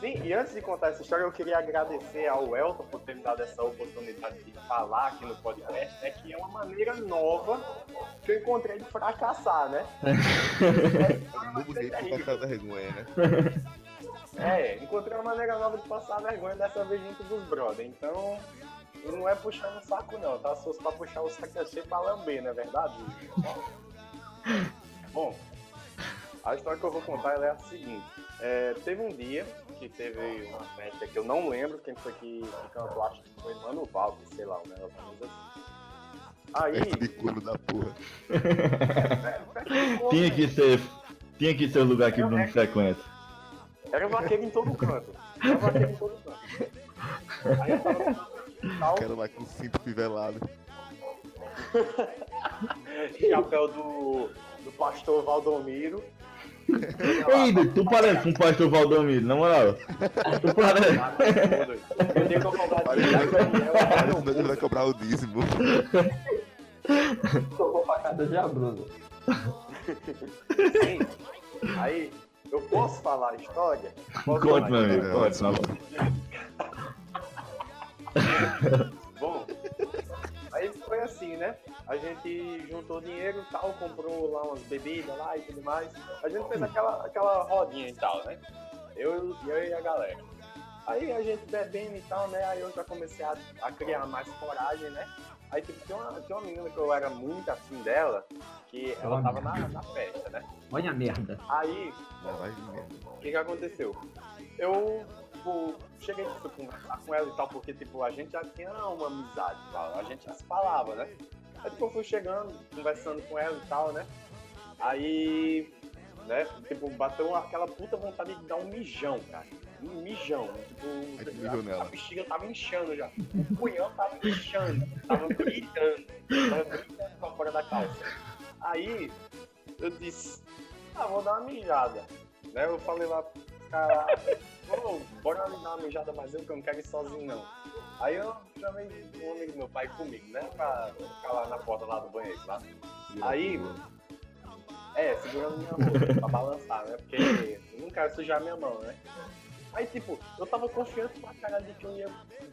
Sim, e antes de contar essa história, eu queria agradecer ao Elton por ter me dado essa oportunidade de falar aqui no podcast, né? Que é uma maneira nova que eu encontrei de fracassar, né? Um novo jeito de passar vergonha, né? É, encontrei uma maneira nova de passar vergonha dessa vez junto dos brother. Então, não é puxando o saco não, tá? Se fosse pra puxar o saco ia ser pra lamber, não é verdade? Bom, a história que eu vou contar ela é a seguinte. É, teve um dia que teve uma festa que eu não lembro quem foi que, que cantou, acho que foi Mano Valdo, sei lá, um negócio assim. Aí, Festa de corno da porra. Tinha que ser. Tinha que ser o lugar que o Bruno frequenta. Era vaqueiro em todo canto. Era vaqueiro em todo canto. Aí eu tava no tal, Quero lá com cinto fivelado. chapéu do, do pastor Valdomiro. Ei, tu parece com o pastor Valdomiro, na moral. Tu parece. Eu tenho que cobrar dinheiro, que ele vai cobrar o dízimo. Tocou pra casa já, Bruno. Sim. Aí, eu posso falar a história? Posso Conte, meu amigo, conte. Bom, aí foi assim, né? A gente juntou dinheiro e tal, comprou lá umas bebidas lá e tudo mais. A gente fez aquela, aquela rodinha e tal, né? Eu, eu e a galera. Aí a gente bebendo e tal, né? Aí eu já comecei a, a criar mais coragem, né? Aí tipo, tem uma, tem uma menina que eu era muito afim dela, que ela tava na, na festa, né? Olha a merda. Aí o que que aconteceu? Eu, tipo, cheguei a conversar com ela e tal, porque, tipo, a gente já tinha uma amizade e tal, a gente já se falava, né? Aí, tipo, eu fui chegando, conversando com ela e tal, né? Aí, né, tipo, bateu aquela puta vontade de dar um mijão, cara. Um mijão. Tipo, Aí tu mijou a, a bexiga tava inchando já. O punhão tava inchando. Tava gritando. Tava gritando pra fora da calça. Aí, eu disse, ah, vou dar uma mijada. Né? Eu falei lá caras, "Ô, bora ali dar uma mijada, mas eu que eu não quero ir sozinho não. Aí eu chamei um amigo meu pai comigo, né? Pra ficar lá na porta lá do banheiro, tá? Aí, é, segurando minha mão pra balançar, né? Porque eu não quero sujar minha mão, né? Aí, tipo, eu tava confiante pra caralho de que eu ia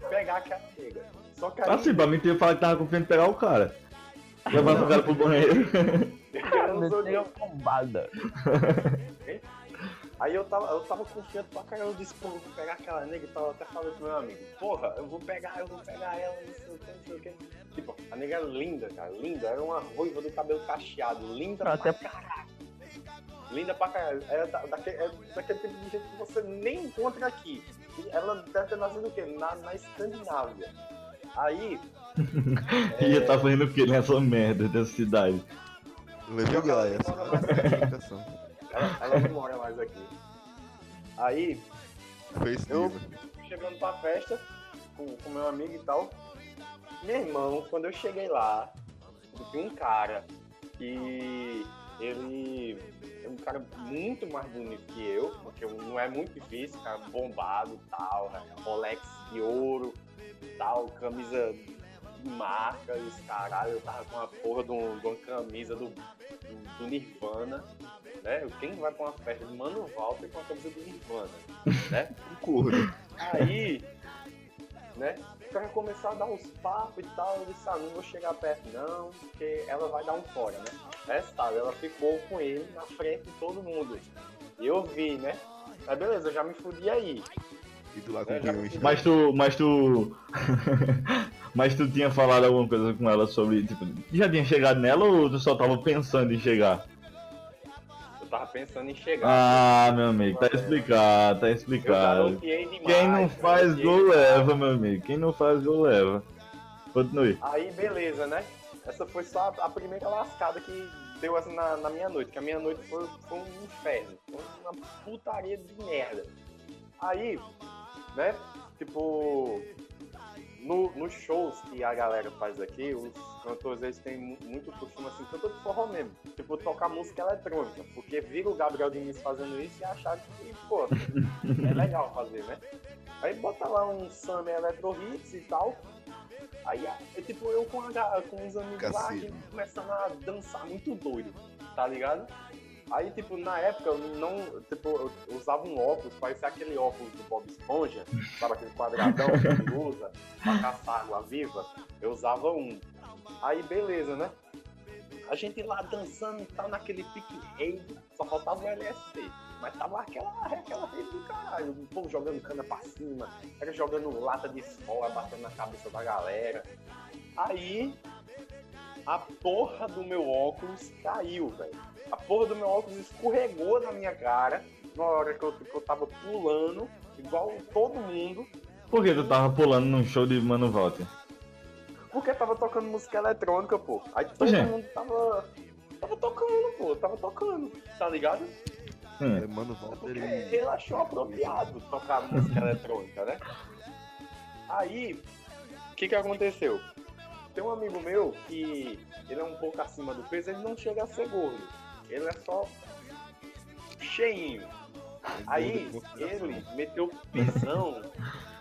pegar aquela nega. Só que aí, Assim, pra mim, tu ia falar que tava confiando em pegar o cara. Levar o cara pro banheiro. eu não sou Meteu bombada. Aí eu tava, eu tava confiante pra caralho, eu disse, pô, eu vou pegar aquela nega e eu até falei pro meu amigo, porra, eu vou pegar, eu vou pegar ela, não sei o que, não sei o que. Tipo, a nega era linda, cara, linda, era uma ruiva do cabelo cacheado, linda Até- pra caralho. Linda pra caralho. Era da- daquele, é daquele tipo de gente que você nem encontra aqui. E Ela deve ter nascido o quê? Na, na Escandinávia. Aí, Ia tá fazendo o que nessa merda dessa cidade? Levei o Gaia, é ela, ela não mora mais aqui. Aí, Face Eu- chegando pra festa com, com meu amigo e tal. Meu irmão, quando eu cheguei lá, tinha um cara que ele é um cara muito mais bonito que eu, porque não é muito difícil, cara bombado e tal, né? Rolex de ouro tal, camisa de marca e os caralho, eu tava com uma porra de, um- de uma camisa do, do, do Nirvana, né? Quem vai pra uma festa de Mano Walter com a camisa do Nirvana, né? Um corno. Aí, né, o cara começou a dar uns papos e tal, eu disse, ah, não vou chegar perto não, porque ela vai dar um fora, né? Resultado, ela ficou com ele na frente de todo mundo. E eu vi, né? Mas beleza, eu já me fudi aí. E do lado com É. Mas tu. Mas tu. mas tu tinha falado alguma coisa com ela sobre. Tipo, já tinha chegado nela ou tu só tava pensando em chegar? Eu tava pensando em chegar. Ah, meu amigo, tá explicado, tá explicado. demais. Quem não faz garoteei gol leva, meu amigo. Quem não faz gol leva. Continue. Aí, beleza, né? Essa foi só a, a primeira lascada que deu essa na, na minha noite, que a minha noite foi, foi um inferno. Foi uma putaria de merda. Aí, né? Tipo. No, nos shows que a galera faz aqui, os cantores eles têm mu- muito costume, assim, cantor de forró mesmo, tipo, tocar música eletrônica, porque vira o Gabriel Diniz fazendo isso e achar que, pô, é legal fazer, né? Aí bota lá um Summer Electro Hits e tal, aí é tipo eu com, a, com os amigos lá, a gente começando a dançar muito doido, tá ligado? Aí, tipo, na época, eu não. Tipo, eu usava um óculos, parecia aquele óculos do Bob Esponja, sabe aquele quadradão que ele usa pra caçar água viva? Eu usava um. Aí, beleza, né? A gente lá dançando e tal, naquele pique rei, só faltava o LSD. Mas tava aquela, aquela rede do caralho. O povo jogando cana pra cima, era jogando lata de escola, batendo na cabeça da galera. Aí, a porra do meu óculos caiu, velho. A porra do meu óculos escorregou na minha cara na hora que eu, que eu tava pulando, igual todo mundo, Por que tu tava pulando num show de Mano Walter? porque tava tocando música eletrônica, pô. Aí todo Oxê. mundo tava. Tava tocando, pô, tava tocando, tá ligado? Hum. É, Mano, Walter, Porque ele... ele achou apropriado tocar música eletrônica, né? Aí, o que que aconteceu? Tem um amigo meu que ele é um pouco acima do peso, ele não chega a ser gordo. Ele é só cheinho. Aí, ele meteu pisão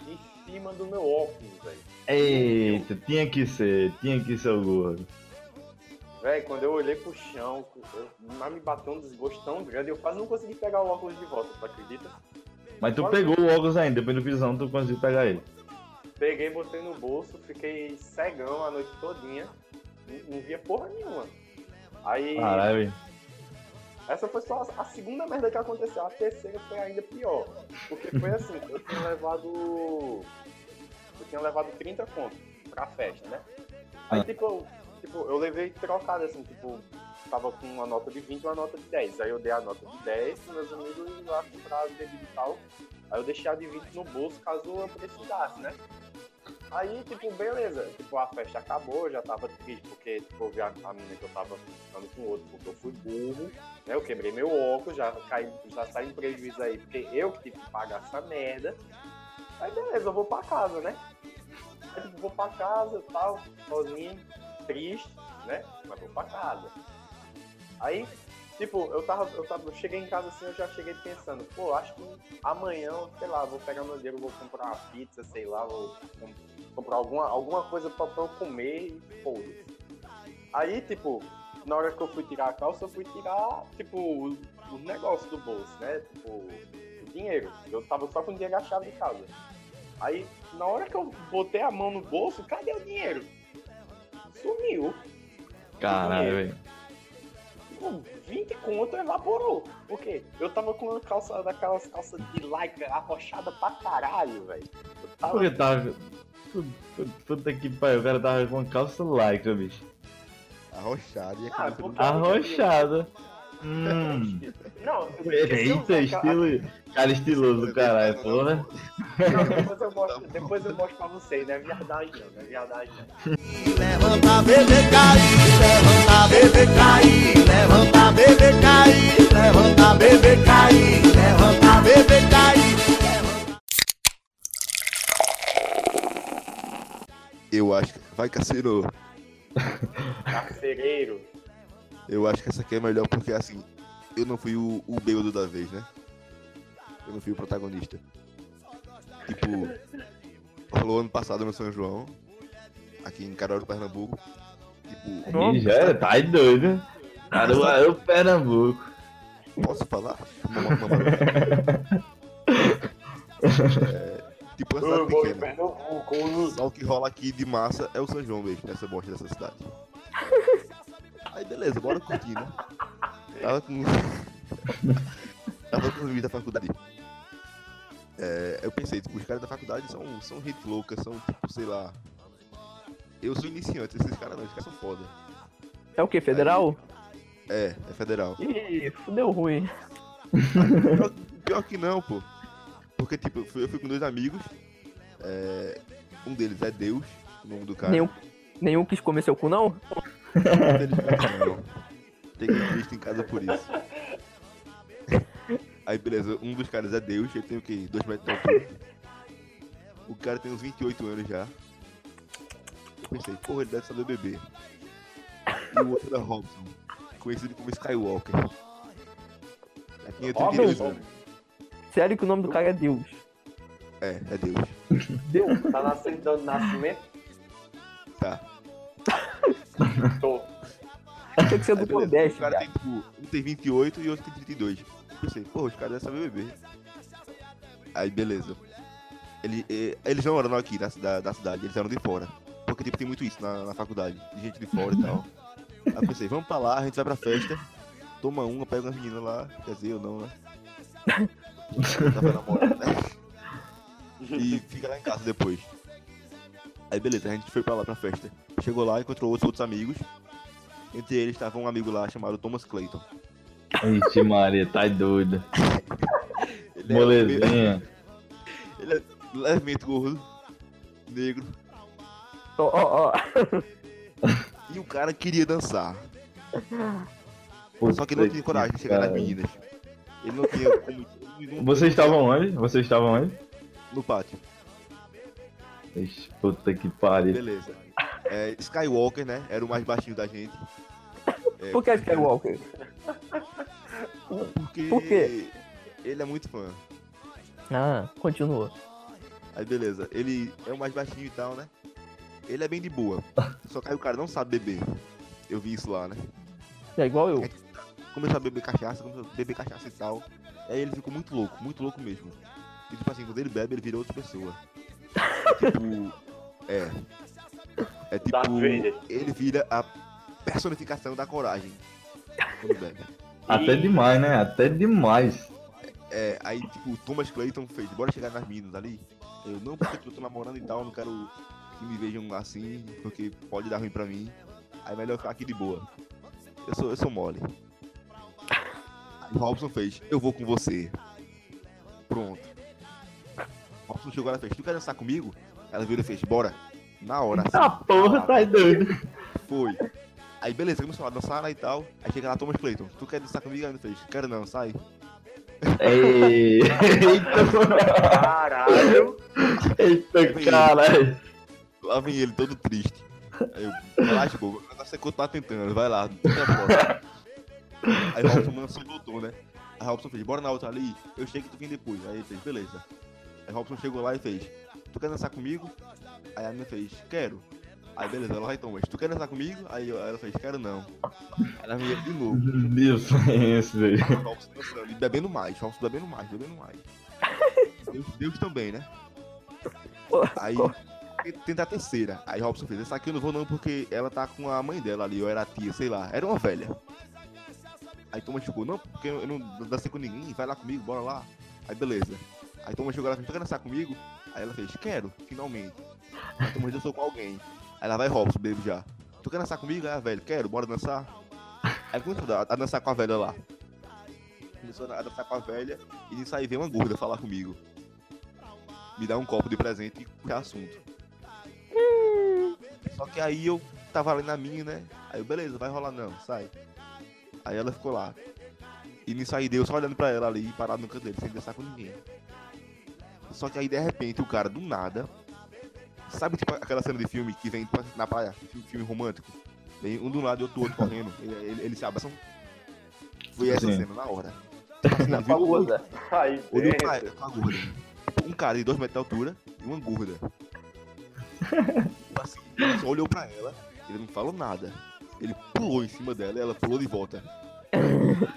em cima do meu óculos, velho. Eita, tinha que ser, tinha que ser o gordo. Véi, quando eu olhei pro chão, mas me bateu um desgosto tão grande, eu quase não consegui pegar o óculos de volta, tu acredita? Mas tu pegou o óculos ainda, depois do visão tu conseguiu pegar ele. Peguei, botei no bolso, fiquei cegão a noite todinha, não, não via porra nenhuma. Aí, Caralho, essa foi só a, a segunda merda que aconteceu, a terceira foi ainda pior. Porque foi assim, eu tinha levado. Eu tinha levado 30 contos pra festa, né? Aí Ah. tipo, eu, tipo, eu levei trocado assim, tipo, tava com uma nota de 20 e uma nota de 10. Aí eu dei a nota de 10 pros meus amigos lá comprar as bebidas e tal. Aí eu deixei a de 20 no bolso caso eu precisasse, né? Aí, tipo, beleza. Tipo, a festa acabou, já tava triste, porque, tipo, eu vi a, a menina que eu tava ficando com outro, porque eu fui burro, né? Eu quebrei meu óculos, já, caí, já saí em prejuízo aí, porque eu que tive que pagar essa merda. Aí, beleza, eu vou pra casa, né? Aí, tipo, vou pra casa tal, sozinho, triste, né? Mas vou pra casa. Aí, tipo, eu tava, eu tava, eu cheguei em casa assim, eu já cheguei pensando, pô, acho que amanhã, sei lá, vou pegar meu dinheiro, vou comprar uma pizza, sei lá, vou com- comprar alguma, alguma coisa pra, pra eu comer e foda-se. Aí, tipo, na hora que eu fui tirar a calça, eu fui tirar, tipo, os, os negócios do bolso, né? Tipo, o dinheiro. Eu tava só com o dinheiro e a chave de casa. Aí, na hora que eu botei a mão no bolso, cadê o dinheiro? Sumiu. caralho, velho. Pô, 20 conto evaporou. Por quê? Eu tava com uma calça daquelas calças de lycra arrochada pra caralho, velho. Eu tava- Por que tava. Puta- que pariu, o cara tava com calça lycra, bicho. Arrochado e Ah, porque- Arrochada. Hum. Não, Eita, estilo. Cara estiloso do caralho, porra. Não, depois eu mostro, depois eu mostro pra vocês, não é verdade não, é verdade não. Levanta, bebê, cair, levanta, bebê, cair, levanta, bebê, cair, levanta, bebê, cair, levanta, bebê, cair. Eu acho que... Vai, Cassino. Carcereiro. Eu acho que essa aqui é melhor porque, assim, eu não fui o, o bêbado da vez, né? Eu não fui o protagonista. Tipo, rolou ano passado no São João, aqui em Caruaru, Pernambuco. Tipo, Ih, já era, tá aí doido. Caruaru, Pernambuco. posso falar? Mama- mama- É, tipo, cidade pequena. Só o que rola aqui de massa é o São João mesmo, nessa bosta dessa cidade. Aí beleza, bora curtir, né? Tava com. Tava com os da faculdade. É, eu pensei, tipo, os caras da faculdade são, são gente louca, são tipo, sei lá. Eu sou iniciante, esses caras não, esses caras são foda. É o que, federal? É, é federal. Ih, fudeu ruim. Pior, pior que não, pô. Porque, tipo, eu fui, eu fui com dois amigos. é, um deles é Deus, o nome do cara. Nenhum, nenhum quis comer seu cu, não? Não. Cheguei triste em casa por isso. Aí beleza, um dos caras é Deus, ele tem o quê? 2 metros de altura. O cara tem uns 28 anos já. Eu pensei, porra, ele deve saber beber. E o outro era Robson, conhecido como Skywalker. Já tinha 32 anos. Sério que o nome do cara é Deus. É, é Deus. Deus. Tá nascendo nascimento? Tô. Tinha que ser do beleza, Nordeste, o cara cara. tem, tipo, um tem 28 e outro tem 32. Eu pensei, pô, os caras devem saber beber. Aí, beleza. Ele, eh, eles não eram aqui da, da, da cidade, eles eram de fora. Porque, tipo, tem muito isso na, na faculdade, de gente de fora e tal. Aí eu pensei, vamos pra lá, a gente vai pra festa, toma uma, pega umas meninas lá, quer dizer, eu não, né? Eu tava namorando, né? E fica lá em casa depois. Aí beleza, a gente foi pra lá pra festa. Chegou lá, encontrou outros, outros amigos. Entre eles estava um amigo lá chamado Thomas Clayton. Ixi, Maria, tá doido. Ele é, Molezinha. ele é levemente gordo, negro. Ó, ó, ó. E o cara queria dançar. Puta Só que ele não tinha coragem de chegar nas pariu. meninas. Ele não tinha como. Vocês estavam onde? Vocês estavam onde? No pátio. Ixi, puta que pariu. Beleza. É, Skywalker, né? Era o mais baixinho da gente. É, Por que Skywalker? Porque Por quê? ele é muito fã. Ah, continua. Aí beleza, ele é o mais baixinho e tal, né? Ele é bem de boa. Só que aí o cara não sabe beber. Eu vi isso lá, né? É igual eu. Começou a beber cachaça, começou a beber cachaça e tal. Aí ele ficou muito louco, muito louco mesmo. E tipo assim, quando ele bebe, ele vira outra pessoa. É tipo. É. É tipo. Darth Vader. Ele vira a personificação da coragem. Bebe. Até demais, né? Até demais. É, aí tipo, o Thomas Clayton fez, bora chegar nas minas ali. Eu não porque eu tô namorando e tal, não quero que me vejam assim, porque pode dar ruim pra mim. Aí melhor ficar aqui de boa. Eu sou, eu sou mole. Aí o Robson fez, eu vou com você. Pronto. Robson chegou lá e fez, tu quer dançar comigo? Ela virou e fez, bora. Na hora, assim. Ah, porra, tá doido. Foi. Aí beleza, começou a dançar lá e tal. Aí chega lá Thomas Clayton, tu quer dançar comigo? Ele fez, quero não, sai. Ei, Eita, Caralho. eita caralho. Lá vem ele todo triste. Aí eu, relaxa, pô, você tá tentando, vai lá, a. Aí o Robson voltou, né? Aí o Robson fez, bora na outra ali, eu chego e tu vem depois. Aí ele fez, beleza. Aí Robson chegou lá e fez, tu quer dançar comigo? Aí a menina fez, quero. Aí beleza, ela vai Thomas, tu quer dançar comigo? Aí ela fez, quero não. Aí ela veio de novo. Deus, é esse, Robson dançando e bebendo mais, Robson bebendo mais, bebendo mais. Deus, Deus também, né? Aí tenta a terceira. Aí Robson fez, essa aqui eu não vou não porque ela tá com a mãe dela ali, ou era a tia, sei lá. Era uma velha. Aí Thomas ficou, não, porque eu não dancei com ninguém, vai lá comigo, bora lá. Aí beleza. Aí Thomas chegou lá e fez, tu quer dançar comigo? Aí ela fez, quero, finalmente. Aí Thomas dançou com alguém. Aí lá vai Robson, bebo já. Tu quer dançar comigo? Aí a velha, quero, bora dançar. Aí começou a dançar com a velha lá. Começou a dançar com a velha e nisso aí veio uma gorda falar comigo. Me dá um copo de presente e assunto. Só que aí eu tava ali na minha, né? Aí eu, beleza, vai rolar não, sai. Aí ela ficou lá. E nisso aí deu só olhando pra ela ali, parado no canto dele, sem dançar com ninguém. Só que aí de repente o cara do nada. Sabe tipo aquela cena de filme que vem tipo, na praia, filme, filme romântico? Vem um do lado e outro, outro correndo. Ele, ele, ele se abraçam. Foi essa Sim. cena na hora. Assim, Na. Aí, Olhou pra com gorda. Um cara de 2 metros de altura e uma gorda. Assim, só olhou pra ela, ele não falou nada. Ele pulou em cima dela e ela pulou de volta.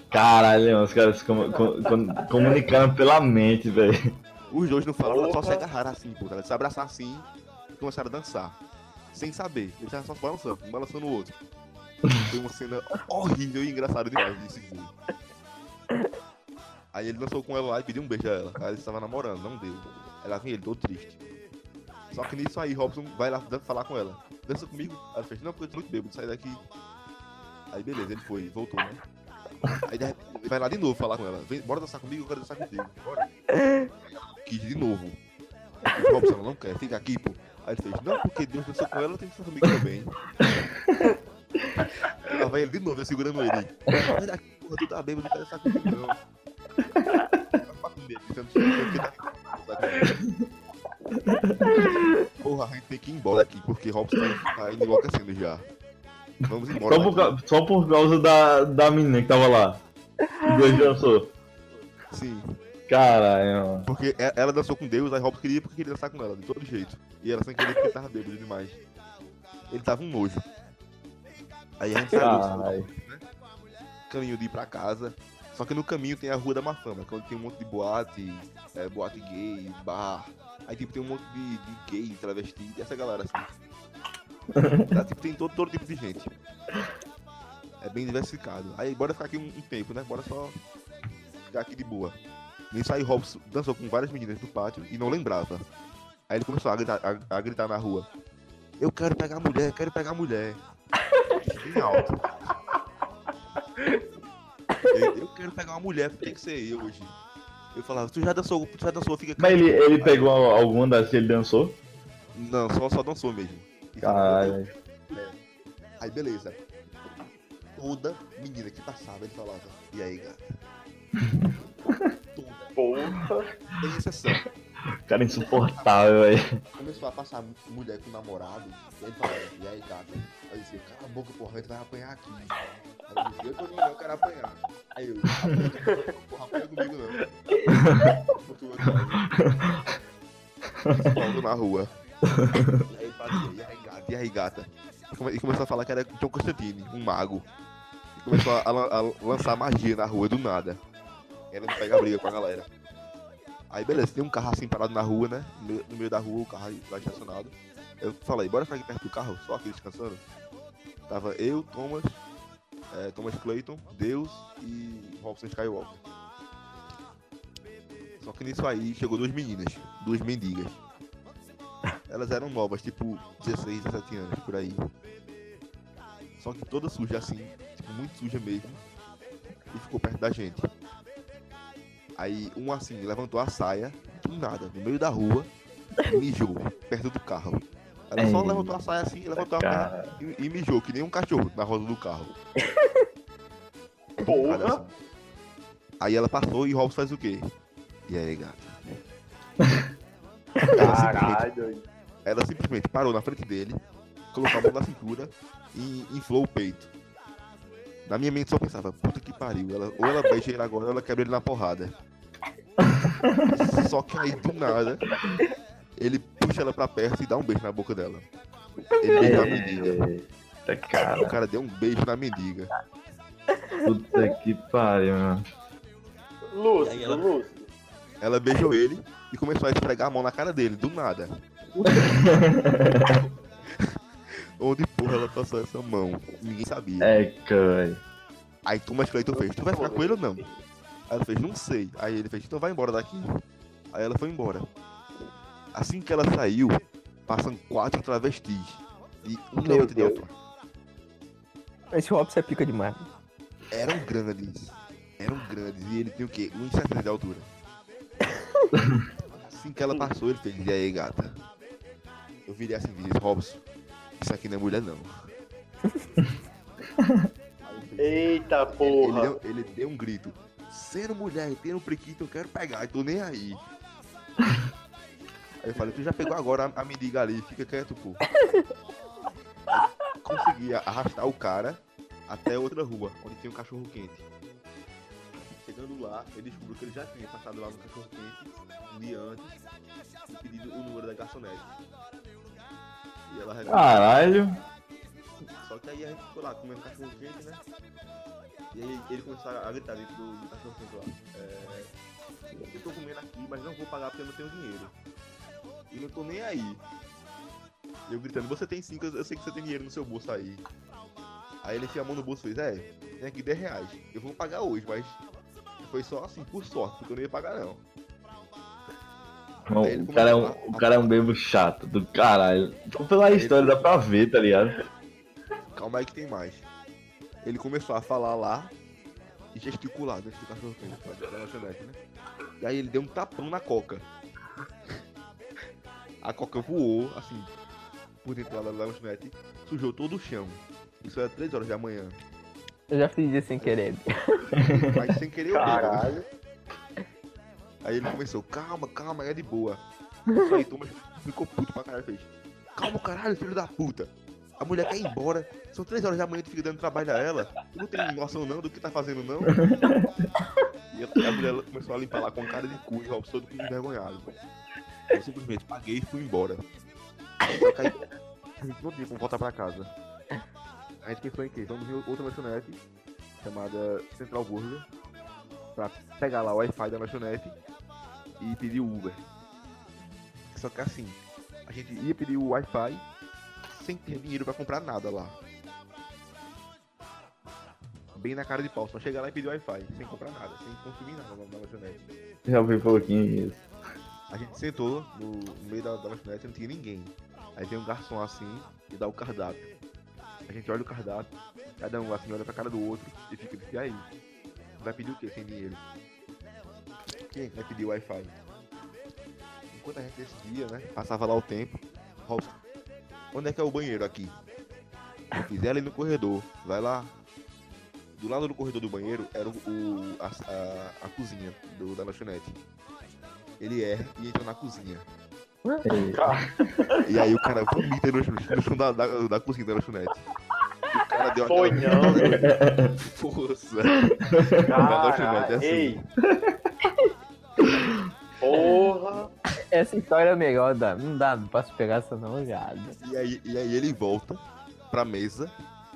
Caralho, os caras se comu- com- com- comunicando pela mente, velho. Os dois não falaram, só se agarraram assim, pô. tá ligado? Se abraçaram assim e começaram a dançar. Sem saber. Eles estavam só balançando, um balançando o outro. Foi uma cena horrível e engraçada demais desse filme. Aí ele dançou com ela lá e pediu um beijo a ela. Aí eles estavam namorando, não deu. Ela vem ele todo triste. Só que nisso aí, Robson vai lá falar com ela. Dança comigo? Ela fez, não, porque eu tô muito bêbado, sai daqui. Aí beleza, ele foi, voltou, né? Aí de repente, vai lá de novo falar com ela. Vem, bora dançar comigo, eu quero dançar contigo. Bora. Quis de novo. Robson, ela não quer, fica aqui, pô. Aí ele fez, não, porque Deus dançou com ela, tem que dançar comigo também. Aí lá vai ele de novo, eu segurando ele. Sai daqui, porra, tu tá bêbado, não quero dançar comigo, não. Porra, a gente tem que ir embora aqui, porque Robson tá, tá enlouquecendo já. Vamos embora. Só por, ca- só por causa da, da menina que tava lá. O Deus dançou. Sim, Caralho, mano. porque e- ela dançou com Deus, aí Robson queria porque queria dançar com ela, de todo jeito. E ela sem querer porque tava bêbado demais. Ele tava um nojo. Aí a gente saiu, Caralho. caminho de ir pra casa. Só que no caminho tem a Rua da Mafama, que é onde tem um monte de boate, é, boate gay, bar. Aí tipo tem um monte de, de gay, travesti, e essa galera assim. Tá, tipo, tem todo, todo tipo de gente. É bem diversificado. Aí bora ficar aqui um, um tempo, né? Bora só ficar aqui de boa. Nisso aí Robson dançou com várias meninas do pátio e não lembrava. Aí ele começou a gritar, a, a gritar na rua. Eu quero pegar a mulher, eu quero pegar a mulher. Bem alto. Eu, eu quero pegar uma mulher, porque tem que ser eu hoje. Eu falava, tu já dançou, tu já dançou, fica Mas ele, ele pegou alguma das que ele dançou? Não, só, só dançou mesmo. Caralho. Aí beleza. Toda menina que passava, ele falava, e aí, gata? Toda, Porra. sem exceção. Cara insuportável, velho. Começou a passar mulher com namorado, e ele falava, e aí, gata? Aí eu dizia, cala a boca, porra, a gente vai apanhar aqui. Aí eu dizia, eu tô não, eu quero apanhar. Aí eu, porra, apanha comigo não. Falando na rua. E aí gata? E aí, gata? E come- começou a falar que era John Constantine, um mago. E começou a, a- a lançar magia na rua do nada. Ela não pega briga com a galera. Aí beleza, tem um carro assim parado na rua, né? No meio, no meio da rua, o carro lá estacionado. Eu falei, bora ficar aqui perto do carro, só aqui descansando. Tava eu, Thomas, é, Thomas Clayton, Deus e Robson Skywalker. Só que nisso aí chegou duas meninas, duas mendigas. Elas eram novas, tipo 16, 17 anos, por aí. Só que toda suja assim, tipo, muito suja mesmo. E ficou perto da gente. Aí um assim levantou a saia, do nada, no meio da rua, e mijou, perto do carro. Ela só Ei. levantou a saia assim, levantou a perna e, e mijou, que nem um cachorro na roda do carro. Porra. Cara, assim. Aí ela passou e Robson faz o quê? E aí, gata? Ela simplesmente, Caralho. ela simplesmente parou na frente dele, colocou a mão na cintura e inflou o peito. Na minha mente só pensava, puta que pariu, ela, ou ela beija ele agora ou ela quebra ele na porrada. Só que aí do nada, ele puxa ela pra perto e dá um beijo na boca dela. Ele beijou a mendiga. Eita, O cara. cara deu um beijo na mendiga. Puta que pariu, mano. Lúcio, ela- Lúcio. Ela beijou ele e começou a esfregar a mão na cara dele, do nada. Onde porra ela passou essa mão? Ninguém sabia. É, velho. Aí Thomas Clayton fez, tu vai ficar com ele ou não? Aí ela fez, não sei. Aí ele fez, então vai embora daqui. Aí ela foi embora. Assim que ela saiu, passam quatro travestis. De um Meu metro de altura. Esse Robson é pica demais. Eram grandes. Eram grandes. E ele tinha o quê? 1,70 de altura. Assim que ela passou, ele fez, e aí, gata? Eu virei assim e disse, Robson, isso aqui não é mulher não. Ele fez, Eita ele, porra. deu, ele deu um grito. Sendo mulher e tendo um prequito, eu quero pegar, eu tô nem aí. Aí eu falei, tu já pegou agora a, a mendiga ali, fica quieto, pô. Consegui arrastar o cara até outra rua, onde tinha um cachorro quente. Chegando lá, ele descobriu que ele já tinha passado lá no cachorro quente um dia antes e pedido o número da garçonete. E ela revelou. Caralho. Só que aí a gente ficou lá comendo cachorro quente, né? E aí ele começou a gritar dentro do, do cachorro quente lá. É, eu tô comendo aqui, mas não vou pagar porque eu não tenho dinheiro. E não tô nem aí. E eu gritando, você tem cinco, eu sei que você tem dinheiro no seu bolso aí. Aí ele enfia a mão no bolso e fez, é, tem aqui 10 reais. Eu vou pagar hoje, mas foi só assim, por sorte, porque eu não ia pagar não. Bom, ele o, cara é um, a- o cara é um bebo chato do caralho. Então, pela história dá pra ver, tá ligado? Calma aí que tem mais. Ele começou a falar lá e gesticular dentro do cachorro quente da lanchonete, né? E aí ele deu um tapão na coca. A coca voou, assim, por dentro lá da lanchonete, sujou todo o chão. Isso era 3 horas da manhã. Eu já fiz isso sem querer. Mas sem querer eu bebo. Caralho. Aí ele começou, calma, calma, é de boa. Isso aí, Thomas ficou puto pra caralho, fez. calma, caralho, filho da puta. A mulher quer ir embora. São três horas da manhã, tu fica dando trabalho a ela. Tu não tem noção não do que tá fazendo, não. E a, a mulher começou a limpar lá com cara de cu e o Robson todo envergonhado. Eu simplesmente paguei e fui embora. Só que aí, a gente não tinha como voltar pra casa. A gente pensou em quê? Vamos em outra lanchonete chamada Central Burger pra pegar lá o Wi-Fi da lanchonete e pedir o Uber. Só que assim, a gente ia pedir o Wi-Fi sem ter dinheiro pra comprar nada lá. Bem na cara de pau, só chegar lá e pedir o Wi-Fi, sem comprar nada, sem consumir nada na, lanchonete. Já ouvi um pouquinho isso. A gente sentou no, no meio da, da lanchonete e não tinha ninguém. Aí vem um garçom assim e dá o cardápio. A gente olha o cardápio, cada um assim olha pra cara do outro e fica e aí? Vai pedir o que sem dinheiro? Quem vai pedir Wi-Fi? Enquanto a gente decidia, né? Passava lá o tempo. Robson, onde é que é o banheiro aqui? Eu fiz ela ali no corredor, vai lá. Do lado do corredor do banheiro era o, o- a, a- a cozinha do, da lanchonete. Ele erra e entra na cozinha. E aí o cara vomita no, no chão da, da, da cozinha da lanchonete. O cara deu Foi aquela não. força na lanchonete, Cara, assim. ei. Porra. Essa história é melhor, dá. Não dá, não posso pegar essa não, viado. E aí, e aí ele volta pra mesa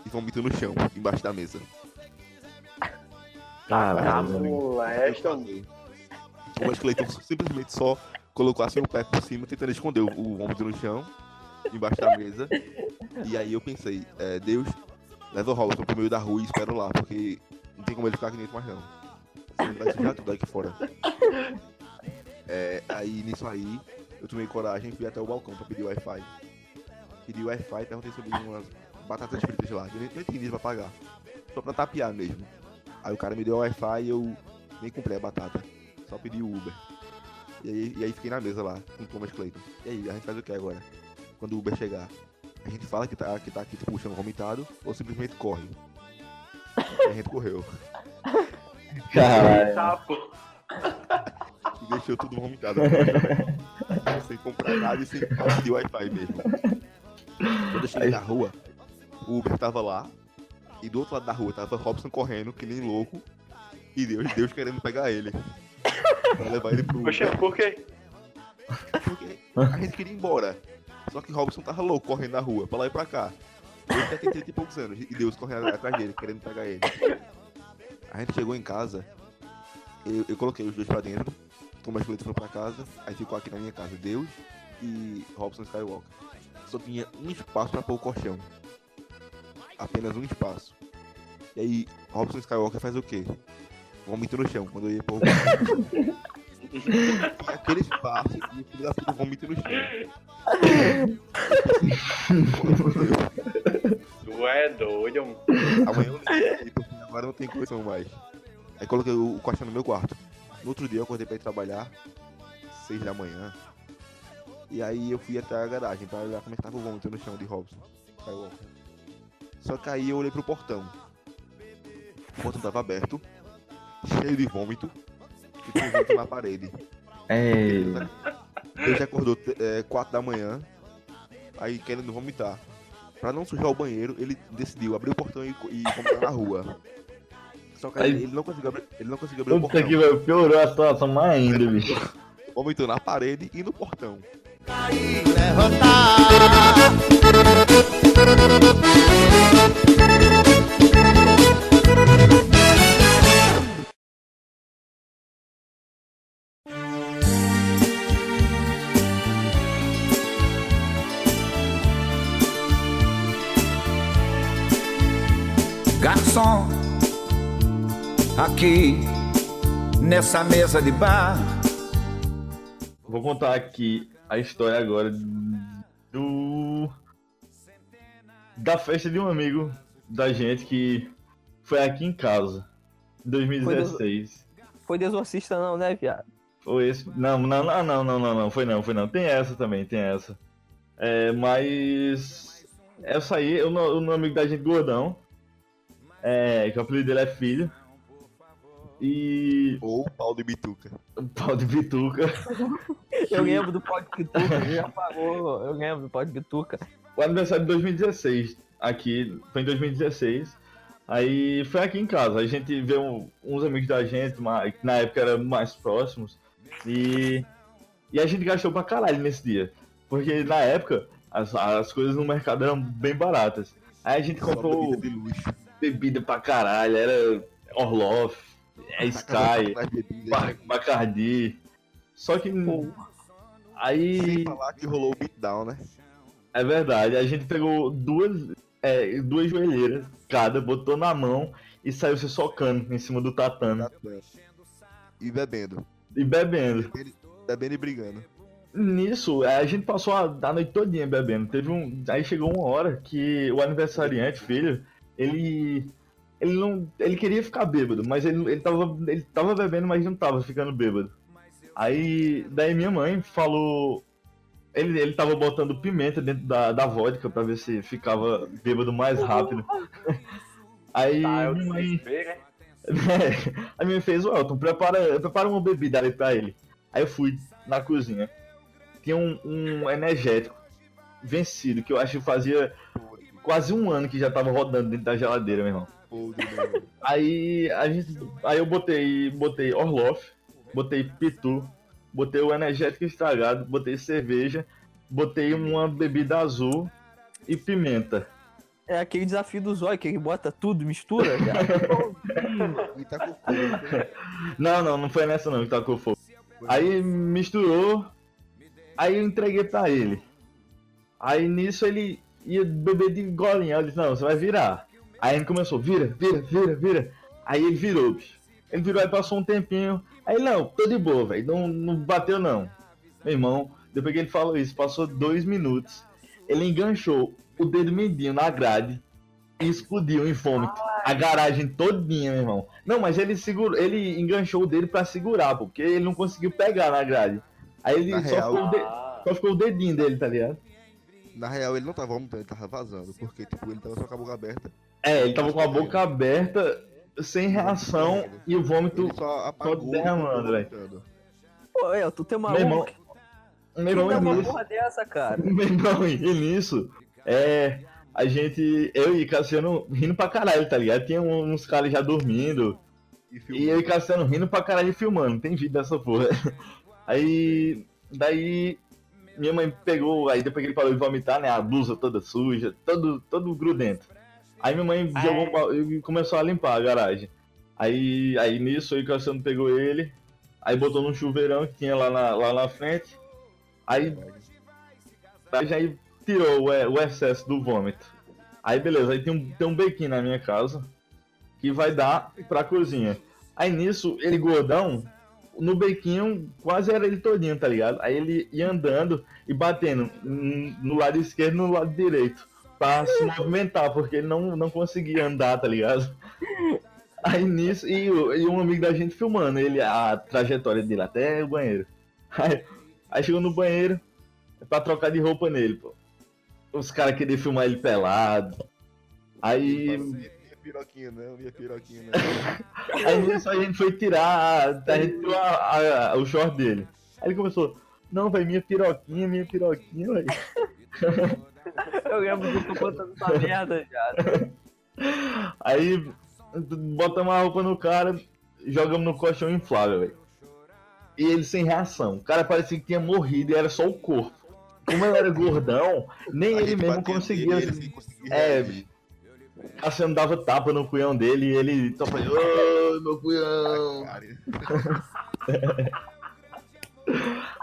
e vomita no chão, embaixo da mesa. Ah, Caralho. moleque. O Wesley Clayton simplesmente só colocou assim o pé por cima, tentando esconder o, o vômito no chão, embaixo da mesa. E aí eu pensei, é, Deus, leva o Robson pro meio da rua e espera lá, porque não tem como ele ficar aqui dentro mais não. Ele vai sujar tudo aqui fora. É, aí nisso aí, eu tomei coragem e fui até o balcão pra pedir Wi-Fi. Pedi Wi-Fi, perguntei sobre umas batatas fritas lá, que eu nem, dinheiro pra pagar. Só pra tapear mesmo. Aí o cara me deu Wi-Fi e eu nem comprei a batata. Só pedi o Uber. E aí, e aí fiquei na mesa lá, com o Thomas Clayton. E aí, a gente faz o que agora? Quando o Uber chegar? A gente fala que tá, que tá aqui tipo, o chão vomitado ou simplesmente corre? E a gente correu. Caralho. E deixou tudo vomitado. chão. sem comprar nada e sem pedir Wi-Fi mesmo. Quando eu cheguei na rua, o Uber tava lá. E do outro lado da rua tava Robson correndo, que nem louco. E Deus, Deus querendo pegar ele. Pra levar ele pro. Poxa, por quê? Porque a gente queria ir embora. Só que Robson tava louco correndo na rua, pra lá e pra cá. Ele já tem 30 e poucos anos. E Deus correndo atrás dele, querendo pegar ele. A gente chegou em casa. Eu, eu coloquei os dois pra dentro. Thomas Clayton foi pra casa. Aí ficou aqui na minha casa Deus e Robson Skywalker. Só tinha um espaço pra pôr o colchão. Apenas um espaço. E aí, Robson Skywalker faz o quê? Vomita no chão quando eu ia pôr aquele espaço e o filho da puta vomita no chão. Tu é doido, mano. Amanhã eu liguei, agora não tem condição mais. Aí coloquei o, o colchão no meu quarto. No outro dia eu acordei pra ir trabalhar, seis da manhã. E aí eu fui até a garagem pra olhar como é que tava o vômito no chão de Robson. Skywalker. Só que aí eu olhei pro portão. O portão tava aberto, cheio de vômito, e vômito na parede. Ei. Ele já acordou é, 4 da manhã, aí querendo vomitar. Pra não sujar o banheiro, ele decidiu abrir o portão e, e vomitar na rua. Só que aí ele não conseguiu abrir, ele não conseguiu abrir o Puta portão. que velho, piorou a situação mais ainda, bicho. Vomitou na parede e no portão. levantar. Aqui nessa mesa de bar. Vou contar aqui a história agora do. Da festa de um amigo da gente que foi aqui em casa. Em 2016. Foi de exorcista não, né, viado? Foi esse. Não, não, não, não, não, não, não. Foi não, foi não. Tem essa também, tem essa. É, mas. Essa aí, o nome amigo da gente gordão. É, que o apelido dele é filho. E Ou pau de bituca. o pau de bituca. Eu lembro do pó de bituca, já falou. Eu lembro do pó de bituca. O aniversário de 2016, aqui, foi em 2016. Aí foi aqui em casa. A gente viu um- uns amigos da gente, mas que na época eram mais próximos. E, e a gente gastou pra caralho nesse dia. Porque na época as, as coisas no mercado eram bem baratas. Aí a gente comprou bebida de luxo. bebida pra caralho, era Orloff, é Sky. Ba- Bacardi. Só que Sem aí falar que rolou o beatdown, né? é verdade, a gente pegou duas, é, duas joelheiras cada, botou na mão e saiu se socando em cima do tatame E bebendo. e bebendo. Bebendo e brigando. Nisso, a gente passou a, a noite todinha bebendo. Teve um, aí chegou uma hora que o aniversariante, filho, ele ele não, ele queria ficar bêbado, mas ele, ele tava ele tava bebendo, mas não tava ficando bêbado. Aí daí minha mãe falou ele, ele tava botando pimenta dentro da, da vodka pra ver se ficava bêbado mais rápido. Aí Tá, minha mãe né? é, a minha fez, o Elton, prepara, prepara uma bebida ali pra ele. Aí eu fui na cozinha. Tinha um, um energético vencido, que eu acho que fazia quase um ano que já tava rodando dentro da geladeira, meu irmão. Podre, mano. Aí a gente. Aí eu botei. Botei Orloff, botei Pitu, botei o energético estragado, botei cerveja, botei uma bebida azul e pimenta. É aquele desafio do zóio, que ele bota tudo, mistura. cara. E tá com fogo. Não, não, não foi nessa não que tacou fogo. Aí misturou, aí eu entreguei pra ele. Aí nisso ele ia beber de golinha. Eu disse, não, você vai virar. Aí ele começou, vira, vira, vira, vira. Aí ele virou, bicho. Ele virou aí passou um tempinho. Aí não, tô de boa, velho. Não, não bateu não. Meu irmão, depois que ele falou isso, passou dois minutos. Ele enganchou o dedo mindinho na grade e explodiu em vômito. A garagem todinha, meu irmão. Não, mas ele segurou, ele enganchou o dedo pra segurar, porque ele não conseguiu pegar na grade. Aí ele só, real- ficou o de- só ficou o dedinho dele, tá ligado? Na real, ele não tava vomitando, ele tava vazando. Porque, tipo, ele tava só com a boca aberta. É, ele tava com a boca aberta, sem reação, e o vômito. Ele só apagou. derramando, velho. Pô, El, tu tem uma Meu irmão, meu irmão, e uma porra dessa, cara? meu irmão, e nisso, é, a gente, eu e Cassiano rindo pra caralho, tá ligado? Tinha uns caras já dormindo, E E eu e Cassiano rindo pra caralho e filmando, tem vídeo dessa porra. Aí, daí, minha mãe pegou, aí depois que ele parou de vomitar, né, a blusa toda suja, todo, todo grudento. Aí minha mãe Ah, jogou é? começou a limpar a garagem. Aí, aí nisso, aí o Cassiano pegou ele, aí botou num chuveirão que tinha lá na, lá na frente, aí, aí já tirou o, o excesso do vômito. Aí beleza, aí tem um, tem um bequinho na minha casa, que vai dar pra cozinha. Aí nisso, ele gordão, no bequinho, quase era ele todinho, tá ligado? Aí ele ia andando e batendo no lado esquerdo e no lado direito. Pra se movimentar, porque ele não, não conseguia andar, tá ligado? Aí nisso, e, e um amigo da gente filmando ele, a trajetória dele até o banheiro. Aí, aí chegou no banheiro pra trocar de roupa nele, pô. Os caras queriam filmar ele pelado. Aí piroquinha não, minha piroquinha não. Aí nisso a gente foi tirar, a gente tirou a- a- o short dele. Aí ele começou, não, velho, minha piroquinha, minha piroquinha, velho. Eu lembro que eu tô contando essa merda já. Aí botamos a roupa no cara, jogamos no colchão inflável, velho. E ele sem reação. O cara parecia que tinha morrido e era só o corpo. Como ele era gordão, nem A ele mesmo conseguia. ele sem conseguir É. Cassiano dava tapa no cunhão dele e ele só falou, ô meu cunhão.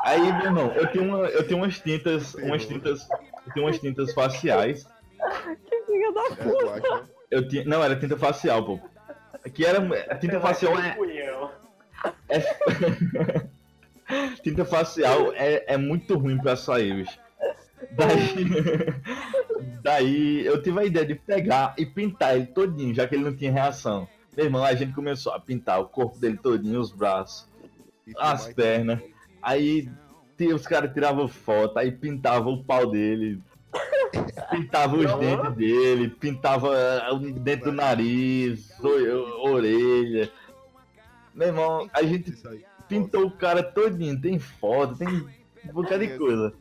Aí, meu irmão, eu tenho, uma, eu tenho umas tintas, umas tintas, eu tenho umas tintas faciais. Que filha da é, eu acho. Eu tinha, não, era tinta facial, pô. Que era, a tinta facial é, punhão. tinta facial é, é muito ruim pra sair, bicho. Daí, daí eu tive a ideia de pegar e pintar ele todinho, já que ele não tinha reação. Meu irmão, a gente começou a pintar o corpo dele todinho, os braços, as pernas. Aí os caras tiravam foto, aí pintava o pau dele, pintava os dentes dele, pintava o dentro do nariz, orelha. Meu irmão, a gente pintou o cara todinho, tem foto, tem um bocado de coisa.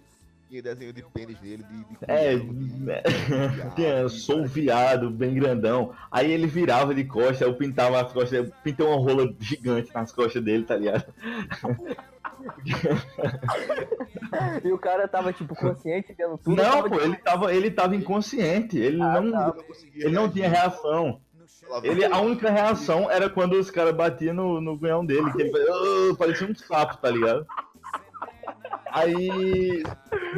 Tinha desenho de pênis nele, de, de É, de- né, viado, tinha, de- sou viado, bem grandão. Aí ele virava de costa, eu pintava as costas, eu pintei uma rola gigante nas costas dele, tá ligado? E o cara tava, tipo, consciente, vendo tudo. Não, tava, pô, tipo, ele tava, ele tava inconsciente, ele Ah, não, tá. ele não tinha reação. Ele, a única reação era quando os caras batiam no, no cunhão dele, que ele "Ah", parecia um sapo, tá ligado? Aí,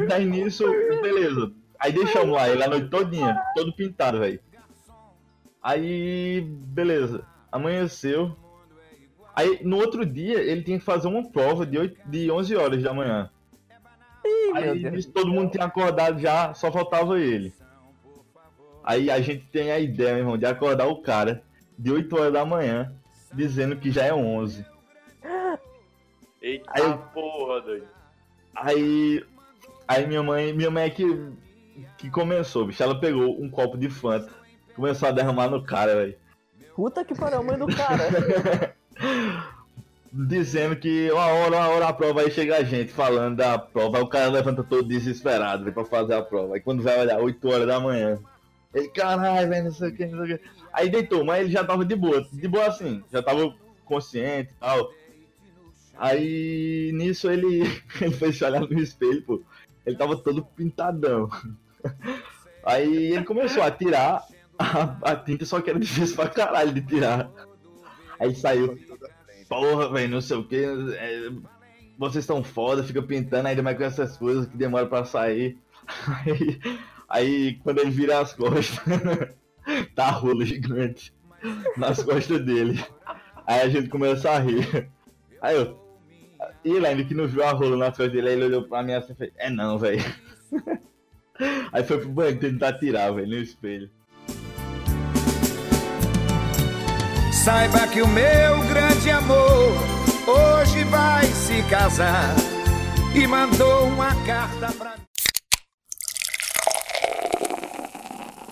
daí nisso, beleza. Aí deixamos lá, ele a noite todinha, todo pintado, velho. Aí, beleza, amanheceu. Aí, no outro dia, ele tinha que fazer uma prova de, 8, de 11 horas da manhã. Ih, meu Aí nisso, todo mundo tinha acordado já, só faltava ele. Aí a gente tem a ideia, meu irmão, de acordar o cara de 8 horas da manhã, dizendo que já é 11. Eita Aí porra, doido. Aí, aí minha mãe, minha mãe é que, que começou, bicho. Ela pegou um copo de Fanta, começou a derramar no cara, velho. Puta que pariu, a mãe do cara. Dizendo que uma hora, uma hora a prova aí chega a gente falando da prova. Aí o cara levanta todo desesperado véio, pra fazer a prova. Aí quando vai olhar, 8 horas da manhã. Ele, caralho, velho, não sei o que, não sei o que. Aí deitou, mas ele já tava de boa. De boa assim, já tava consciente e tal. Aí nisso ele, ele foi se olhar no espelho, pô. Ele tava todo pintadão. Aí ele começou a tirar a, a tinta, só que era difícil pra caralho de tirar. Aí saiu porra, velho, não sei o que. vocês estão foda, fica pintando ainda mais com essas coisas que demora pra sair. Aí, aí quando ele vira as costas, tá a rola gigante nas costas dele. Aí a gente começa a rir. Aí eu. E ele ainda que não viu a rola nas costas dele, aí ele olhou pra mim assim e fez, é não, velho. Aí foi pro banco tentar tirar, velho, no espelho. Saiba que o meu grande amor hoje vai se casar e mandou uma carta pra mim.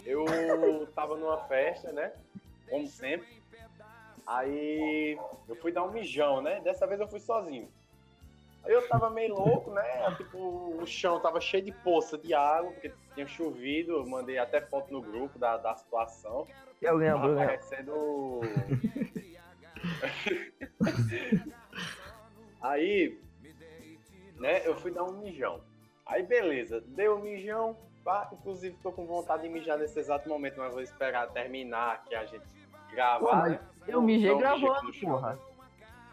Eu tava numa festa, né? Como sempre. Aí eu fui dar um mijão, né? Dessa vez eu fui sozinho. Aí eu tava meio louco, né? Tipo, o chão tava cheio de poça de água, porque tinha chovido. Eu mandei até foto no grupo da, da situação. Eu lembro, eu Tava lembro. parecendo. Aí, né, eu fui dar um mijão. Aí, beleza, deu o mijão. pá, inclusive, tô com vontade de mijar nesse exato momento, mas vou esperar terminar que a gente gravar. Né? Eu mijei Então, gravando, porra.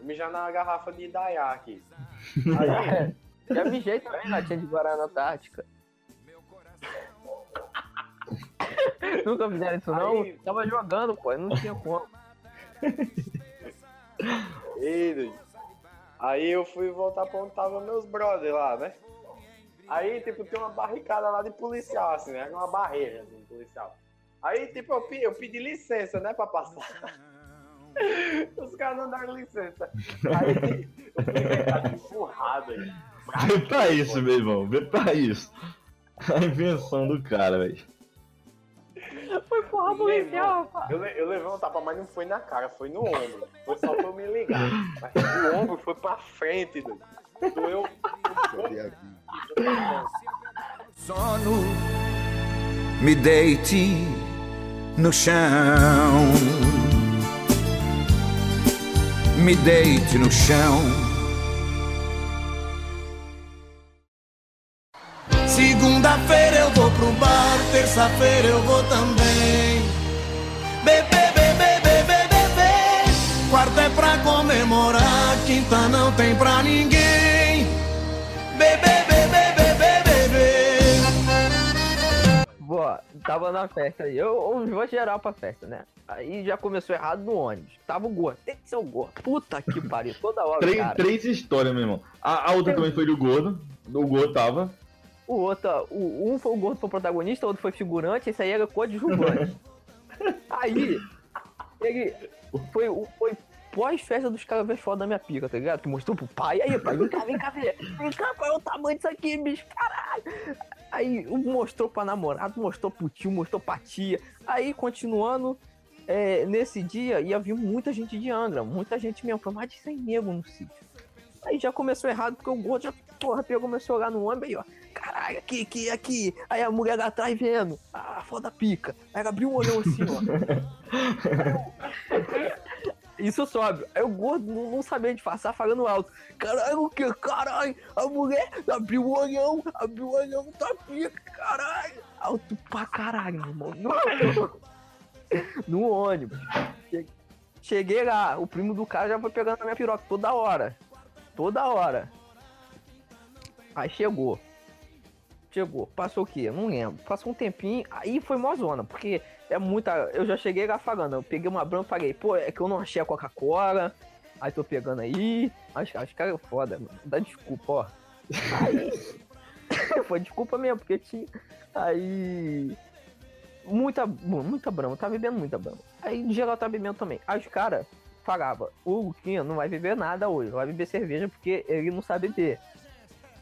Mijar na garrafa de Dayá aqui. É, Já mijei também, latinha de Guaraná Tática. Nunca fizeram isso não? Aí- Tava jogando, pô, não tinha como. Ei. Aí eu fui voltar pra onde tava meus brothers lá, né? Aí, tipo, tem uma barricada lá de policial, assim, né? Uma barreira de policial. Aí, tipo, eu, eu pedi licença, né, pra passar. Os caras não deram licença. Aí, eu fui inventado empurrado aí. Vê pra isso, meu irmão, vê pra isso. A invenção do cara, velho. Foi porra policial, pá. Eu, eu levei um tapa, mas não foi na cara, foi no ombro. Foi só pra eu me ligar. Mas o ombro foi pra frente, doido. Doeu. sono, me deite no chão. Me deite no chão. Segunda-feira eu vou pro bar, terça-feira eu vou também. Bebê, bebê, bebê, bebê. Quarta é pra comemorar, quinta não tem pra ninguém. Bebê, tava na festa aí. Eu, eu vou geral pra festa, né? Aí já começou errado no ônibus. Tava o gordo. Tem que ser o gordo. Puta que pariu. Toda hora, Três, cara. três histórias, meu irmão. A, a outra também foi do gordo. O gordo tava. O outro, o, um foi o gordo foi o protagonista, o outro foi figurante, esse aí era coadjuvante. aí, ele foi, o- foi pós-festa dos caras ver foda da minha pica, tá ligado? Que mostrou pro pai, aí, pai, vem cá, vem cá ver. Vem cá, qual é o tamanho disso aqui, bicho, caralho. Aí mostrou pra namorado, mostrou pro tio, mostrou pra tia. Aí, continuando, é, nesse dia ia vir muita gente de Angra, muita gente mesmo, foi mais de 100 negros no sítio. Aí já começou errado, porque o gordo já, porra, pegou, começou a olhar no ônibus aí, ó. Caralho, aqui, aqui, aqui. Aí a mulher lá atrás vendo. Ah, foda pica. Aí ela abriu um olhão assim, ó. Isso sobe. Aí o gordo não, não sabia disfarçar, falando alto. Caralho, o que? Caralho, a mulher abriu o olhão, abriu o olhão, tá pica, caralho. Alto pra caralho, irmão. No, ônibus. Che- Cheguei lá, o primo do cara já foi pegando na minha piroca toda hora. Toda hora. Aí chegou. Chegou. Passou o quê? Não lembro. Passou um tempinho, aí foi mó zona, porque é muita. Eu já cheguei lá falando, eu peguei uma branca e falei, pô, é que eu não achei a Coca-Cola. Aí tô pegando aí. Os, os caras é foda, mano. Dá desculpa, ó. Aí. foi desculpa mesmo, porque tinha. Aí. Muita, muita brama, tá bebendo muita brama. Aí em geral tá bebendo também. Aí os caras falavam, o Luquinha não vai beber nada hoje, vai beber cerveja porque ele não sabe beber.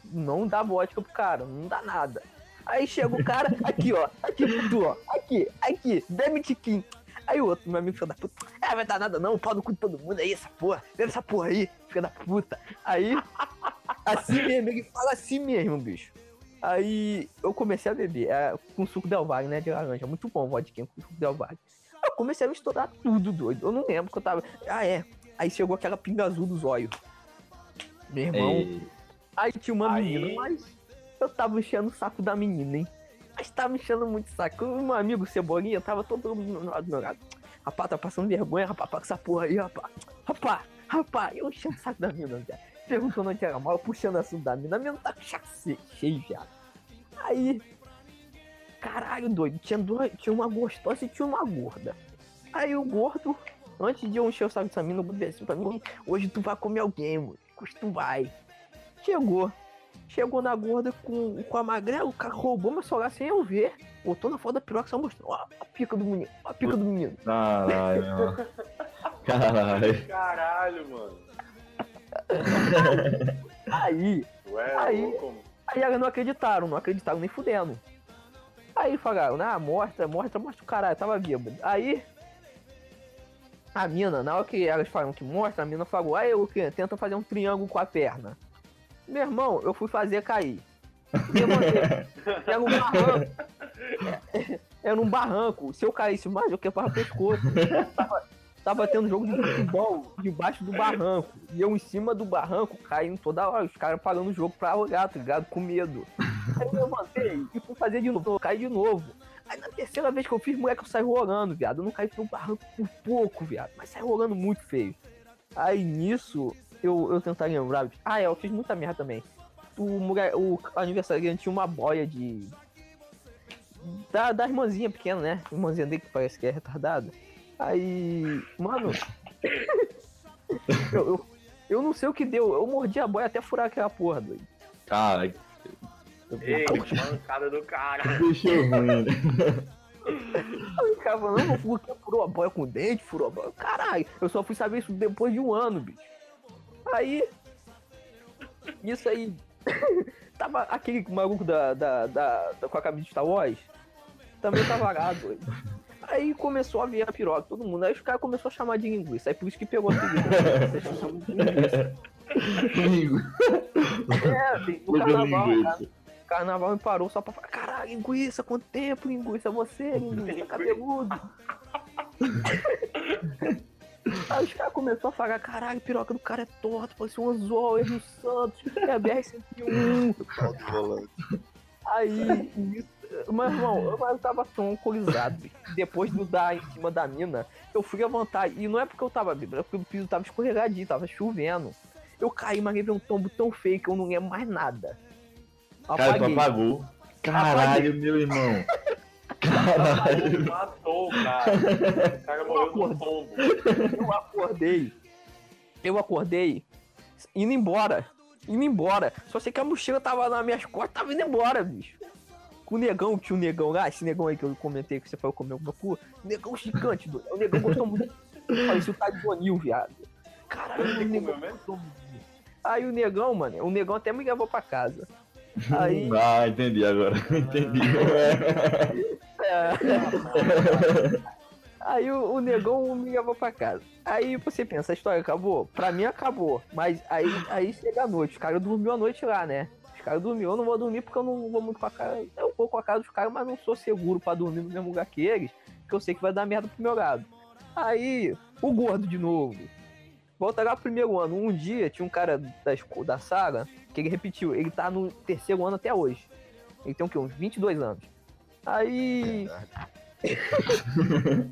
Não dá vodka pro cara, não dá nada. Aí chega o cara, aqui ó, aqui tu, ó, aqui, aqui, bebe tiquinho. Aí o outro, meu amigo filho da puta, é, vai dar nada não, o pau no cu de todo mundo aí, essa porra, bebe essa porra aí, filho da puta. Aí, assim mesmo, ele fala assim mesmo, bicho. Aí eu comecei a beber, é, com suco Del Valle, né, de laranja, muito bom vodka com suco Del Valle. Eu comecei a misturar tudo, doido, eu não lembro que eu tava, ah é, aí chegou aquela pinga azul dos olhos. Meu irmão, Ei, Aí tinha uma Aí- menina, mas eu tava enchendo o saco da menina, hein? Mas tava enchendo muito o saco. O meu amigo Cebolinha tava todo mundo do meu lado. Rapaz, tá passando vergonha, rapaz, pra essa porra aí, rapaz. Rapaz, rapaz, eu enchendo o saco da menina, viado. Perguntando onde era mal, puxando assunto da menina. A menina tá chace- cheio, viado. Aí, caralho, doido. Tinha, dois, tinha uma gostosa e tinha uma gorda. Aí o gordo, antes de eu encher o saco dessa menina, eu botei assim pra mim, hoje tu vai comer alguém, mano. Tu vai. Chegou. Chegou na gorda com, com a magrela, o cara roubou meu celular sem eu ver. Botou na foto da piroca só mostrou. Ó, a pica do menino, ó, a pica do menino. Caralho, mano. Caralho. Caralho, mano. Aí, Tu é Aí- mano. aí elas não acreditaram, não acreditaram nem fudendo. Aí falaram, ah, mostra, mostra, mostra o caralho, tava bêbado. Aí, a mina, na hora que elas falam que mostra, a mina falou, aí o que? Tenta fazer um triângulo com a perna. Meu irmão, eu fui fazer cair. Era um barranco. Era um barranco. Se eu caísse mais, eu quebrava o pescoço. Tava, tava tendo jogo de futebol debaixo do barranco. E eu em cima do barranco, caindo toda hora. Os caras parando o jogo pra olhar, tá ligado? Com medo. Aí eu levantei e fui fazer de novo. Eu caí de novo. Aí na terceira vez que eu fiz, moleque, eu saí rolando, viado. Eu não caí no barranco por pouco, viado. Mas saí rolando muito feio. Aí nisso, eu, eu tentar lembrar. Ah, é, eu fiz muita merda também. O, o aniversariante tinha uma boia de. Da, da irmãzinha pequena, né? Irmãzinha dele que parece que é retardada. Aí. Mano. eu, eu, eu não sei o que deu. Eu mordi a boia até furar aquela porra, doido. Caralho. Ei, mancada do cara. Bicho ruim. né? Aí o cara falando, não, furou a boia com o dente, furou a boia. Caralho, eu só fui saber isso depois de um ano, bicho. Aí. Isso aí. tava aquele maluco da, da, da, da- com a camisa de Star Wars. Também tava lá, doido. Aí começou a vir a piroca, todo mundo. Aí os caras começaram a chamar de linguiça. Aí por isso que pegou a linguiça. É, tem- no carnaval, cara. Carnaval me parou só pra falar, caralho, linguiça, quanto tempo, linguiça, você, linguiça, cabeludo. Aí os caras começaram a falar, caralho, piroca do cara é torta, parece um anzol, erro Santos, é a BR-101. Pau de volante. Aí, isso, mas irmão, eu, eu tava tão alcoolizado, bicho. depois do dar em cima da mina, eu fui levantar, e não é porque eu tava bêbado, é porque o piso tava escorregadinho, tava chovendo. Eu caí, mas levei um tombo tão feio que eu não lembro mais nada. Cara, tu Apaguei. apagou. Caralho, meu irmão. Caralho. Matou o cara. O cara morreu no tombo. Eu acordei. Eu acordei indo embora. Indo embora. Só sei que a mochila tava nas minhas costas, tava indo embora, bicho. Com o negão, um negão lá, esse negão aí que eu comentei que você foi comer alguma cu. Negão gigante, doido. O negão gostou muito. Parecia o Tadionil, viado. Caralho, o negão gostou muito. Aí o negão, mano, o negão até me levou pra casa. Aí. Ah, entendi agora. Entendi. É. Aí o, o negão me levou pra casa. Aí você pensa, a história acabou? Pra mim acabou. Mas aí, aí chega a noite. Os caras dormiu a noite lá, né? Os caras dormiu. Eu não vou dormir porque eu não vou muito com a cara. Eu vou com a cara dos caras, mas não sou seguro pra dormir no mesmo lugar que eles. Porque eu sei que vai dar merda pro meu lado. Aí, o gordo de novo. Volta lá pro primeiro ano. Um dia tinha um cara da, da saga que ele repetiu. Ele tá no terceiro ano até hoje. Ele tem o quê? Uns 22 anos. Aí.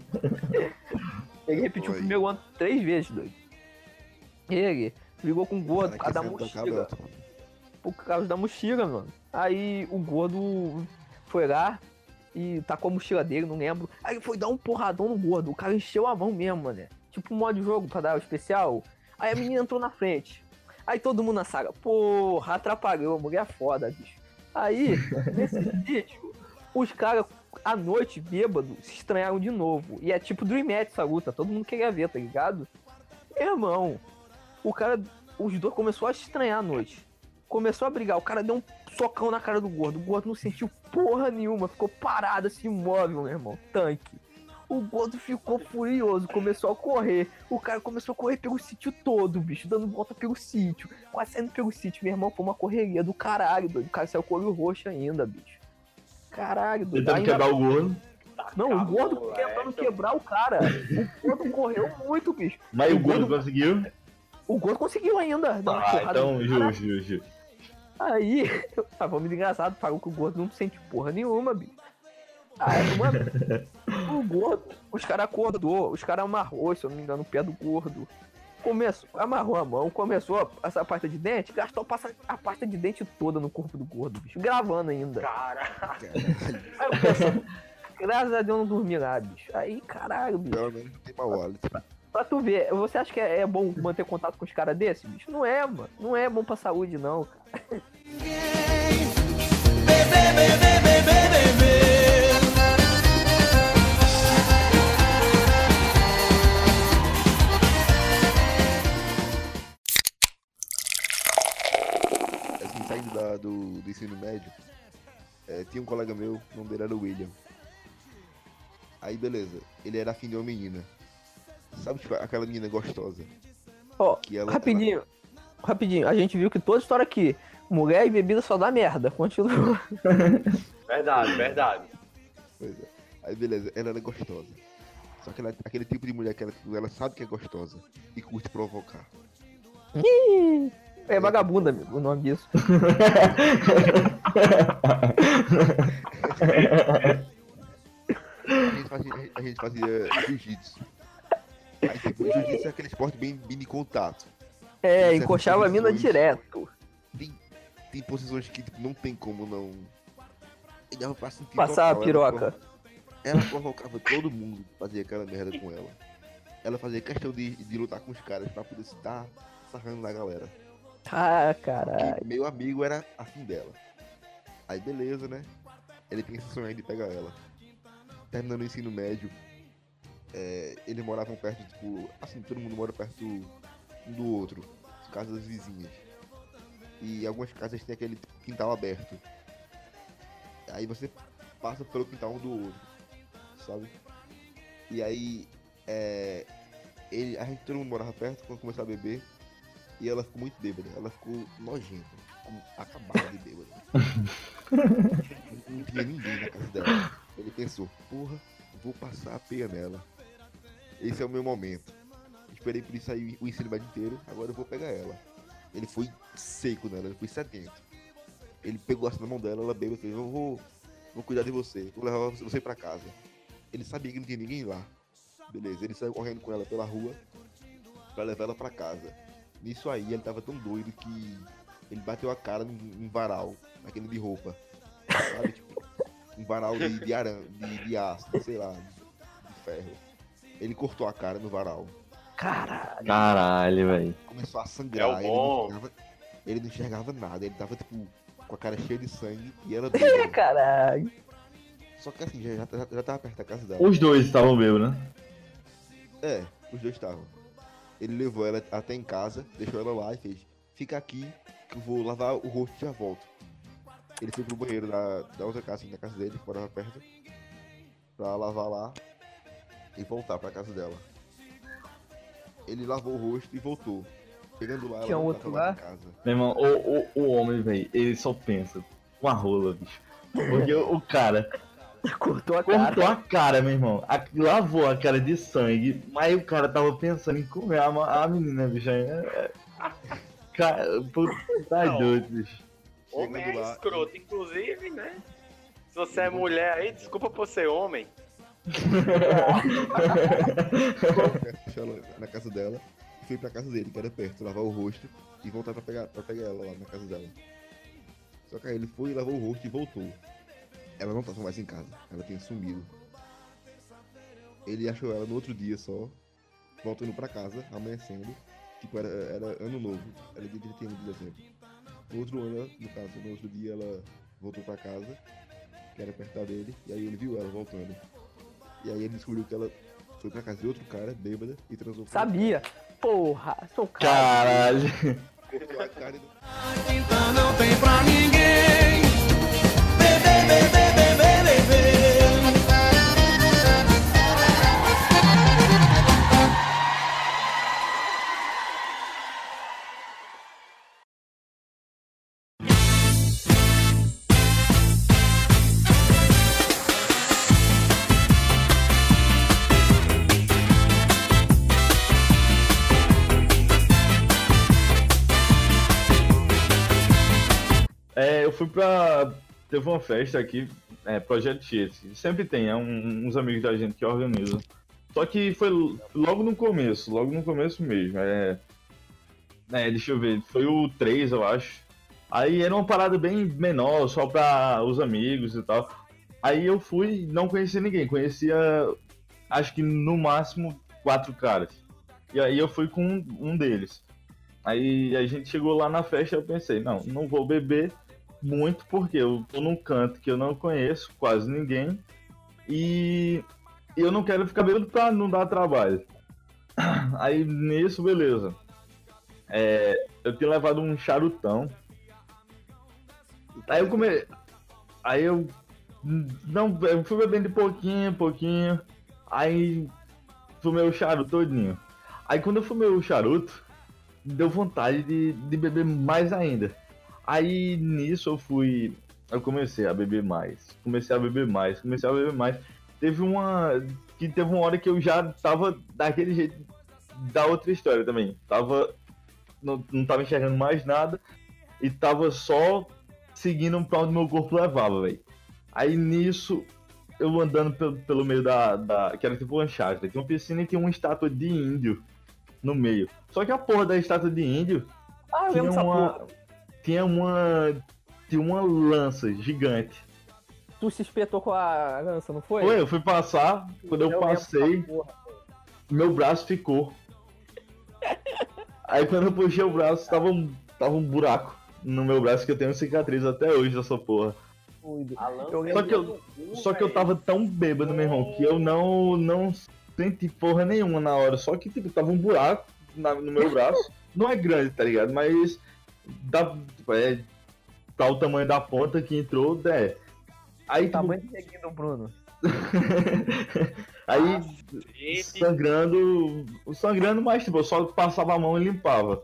Ele repetiu o Oi. primeiro ano três vezes, doido. Ele brigou com o gordo por causa da mochila. Por causa da mochila, mano. Aí o gordo foi lá e tacou a mochila dele, não lembro. Aí foi dar um porradão no gordo. O cara encheu a mão mesmo, mano. Tipo um modo de jogo pra dar o especial. Aí a menina entrou na frente. Aí todo mundo na saga, porra, atrapalhou, mulher é foda, bicho. Aí, nesse vídeo, os caras, à noite, bêbado, se estranharam de novo. E é tipo Dream Match essa luta, todo mundo queria ver, tá ligado? Irmão, o cara, os dois começou a se estranhar à noite. Começou a brigar, o cara deu um socão na cara do gordo. O gordo não sentiu porra nenhuma, ficou parado assim, imóvel, meu irmão, tanque. O gordo ficou furioso, começou a correr. O cara começou a correr pelo sítio todo, bicho, dando volta pelo sítio. Quase saindo pelo sítio, meu irmão, foi uma correria do caralho, doido. O cara saiu com o olho roxo ainda, bicho. Caralho, doido. Tentando Ainda- quebrar o gordo. Não, o gordo tentando quebrar o cara. O gordo correu muito, bicho. Mas O o gordo gordo- conseguiu. O gordo conseguiu ainda. Ah, então, justo, justo. Aí, ah, foi muito engraçado, falou que o gordo não sente porra nenhuma, bicho. Aí, mano, o gordo, os caras acordou, os caras amarrou, se eu não me engano, o pé do gordo. Começou, amarrou a mão, começou a passar a pasta de dente, gastou a pasta, a pasta de dente toda no corpo do gordo, bicho, gravando ainda. Cara, Aí eu pensando, graças a Deus eu não dormi lá, bicho. Aí, caralho, bicho. Pelo menos não tem mau hálito. Pra tu ver, você acha que é, é bom manter contato com os caras desses, bicho? Não é, mano. Não é bom pra saúde, não, cara. Do, do ensino médio, é, tinha um colega meu, o nome dele era o William. Aí, beleza, ele era afim de uma menina. Sabe, tipo, aquela menina gostosa. Ó, Que ela- rapidinho. Rapidinho, a gente viu que toda história aqui, mulher e bebida só dá merda. Continua. verdade, verdade. Pois é. Aí, beleza, ela era gostosa. Só que ela aquele tipo de mulher que ela, ela sabe que é gostosa e curte provocar. É vagabunda, amigo, o nome disso. A gente fazia, a gente fazia jiu-jitsu. Aí, tipo, jiu-jitsu é aquele esporte bem, bem de contato. É, encoxava a mina direto. Tem, tem posições que tipo, não tem como não. Dava pra sentir Passar a total, ela piroca. Ela provocava todo mundo fazia aquela merda com ela. Ela fazia questão de, de lutar com os caras pra poder se dar sarrando na galera. Ah, caralho. Meu amigo era afim dela. Aí beleza, né? Ele tem esse sonho de pegar ela. Terminando o ensino médio, é, eles moravam perto, tipo, assim, todo mundo mora perto um do outro, as casas vizinhas. E algumas casas tem aquele quintal aberto. Aí você passa pelo quintal um do outro, sabe? E aí, é, ele, a gente todo mundo morava perto quando começou a beber. E ela ficou muito bêbada, ela ficou nojenta, ficou acabada de bêbada. Não tinha ninguém na casa dela. Ele pensou, porra, vou passar a peia nela. Esse é o meu momento. Esperei por isso aí o ensino médio inteiro, agora eu vou pegar ela. Ele foi seco nela, ele foi sedento. Ele pegou assim na mão dela, ela bebeu e fez, eu vou, vou cuidar de você, vou levar você pra casa. Ele sabia que não tinha ninguém lá. Beleza, ele saiu correndo com ela pela rua pra levar ela pra casa. Nisso aí ele tava tão doido que ele bateu a cara num, num varal, naquele de roupa. Sabe, tipo, um varal de, de arame, de, de aço, sei lá, de, ferro. Ele cortou a cara no varal. Caralho. Caralho, velho. Começou a sangrar, É ele, não enxergava, ele não enxergava nada, ele tava tipo com a cara cheia de sangue e ela É, bêbada. caralho. Só que assim, já, já, já tava perto da casa dela. Os dois estavam bêbados, né? É, os dois estavam. Ele levou ela até em casa, deixou ela lá e fez: Fica aqui que eu vou lavar o rosto e já volto. Ele foi pro banheiro da, da outra casa, assim, da casa dele, que morava perto, pra lavar lá. e voltar pra casa dela. Ele lavou o rosto e voltou. Chegando lá, Tinha ela outro lá? em casa. Meu irmão, o, o, o homem, velho, ele só pensa com a rola, bicho. Porque o cara Cortou a cara. cortou a cara, meu irmão. A- lavou a cara de sangue. Mas o cara tava pensando em comer a, a menina, bicho. É, é- Cara, puta, tá Não. doido, bicho. Homem é escroto, inclusive, né? Se você é mulher aí, desculpa por ser homem. Na casa dela e foi pra casa dele, que era perto, lavar o rosto e voltar pra pegar, pra pegar ela lá na casa dela. Só que aí ele foi, lavou o rosto e voltou. Ela não tava mais em casa, ela tinha sumido. Ele achou ela no outro dia só, voltando pra casa, amanhecendo. Tipo, era, era ano novo, era dia 31 de dezembro. No outro ano, no caso, no outro dia ela voltou pra casa, que era perto dele, e aí ele viu ela voltando. E aí ele descobriu que ela foi pra casa de outro cara, bêbada, e transou com Sabia. Porra, sou cara. Caralho. Cortou a cara não- Então não tem pra ninguém. Pra. Teve uma festa aqui, é, Projeto X. Sempre tem, é um- uns amigos da gente que organizam. Só que foi logo no começo, logo no começo mesmo. É, é, deixa eu ver, foi o 3, eu acho. Aí era uma parada bem menor, só pra os amigos e tal. Aí eu fui não conhecia ninguém, conhecia acho que no máximo quatro caras. E aí eu fui com um deles. Aí a gente chegou lá na festa eu pensei, não, não vou beber muito porque eu tô num canto que eu não conheço quase ninguém e eu não quero ficar bêbado pra não dar trabalho. Aí nisso, beleza. É, eu tinha levado um charutão. Aí eu come... Aí eu não, eu fui bebendo de pouquinho, pouquinho. Aí fumei o charuto todinho. Aí quando eu fumei o charuto, deu vontade de, de beber mais ainda. Aí nisso eu fui. Eu comecei a beber mais. Comecei a beber mais, comecei a beber mais. Teve uma. Que teve uma hora que eu já tava daquele jeito da outra história também. Tava. Não, não tava enxergando mais nada. E tava só seguindo pra onde meu corpo levava, velho. Aí nisso, eu andando pelo, pelo meio da, da. Que era tipo uma chácara. Tinha uma piscina e tinha uma estátua de índio no meio. Só que a porra da estátua de índio Ah, eu tinha uma. Tinha uma. Tinha uma lança gigante. Tu se espetou com a lança, não foi? Foi, eu fui passar, quando eu, lembro passei, meu braço ficou. Aí quando eu puxei o braço, tava um, tava um buraco no meu braço que eu tenho cicatriz até hoje dessa porra. Eu Só que eu, só que eu tava tão bêbado, meu irmão, que eu não, não senti porra nenhuma na hora. Só que, tipo, tava um buraco na- no meu braço. Não é grande, tá ligado? Mas tipo, é, tá o tamanho da ponta que entrou, é. Aí, O tipo, tamanho do neguinho do Bruno. aí Cacete. sangrando, sangrando, mas tipo, eu só passava a mão e limpava.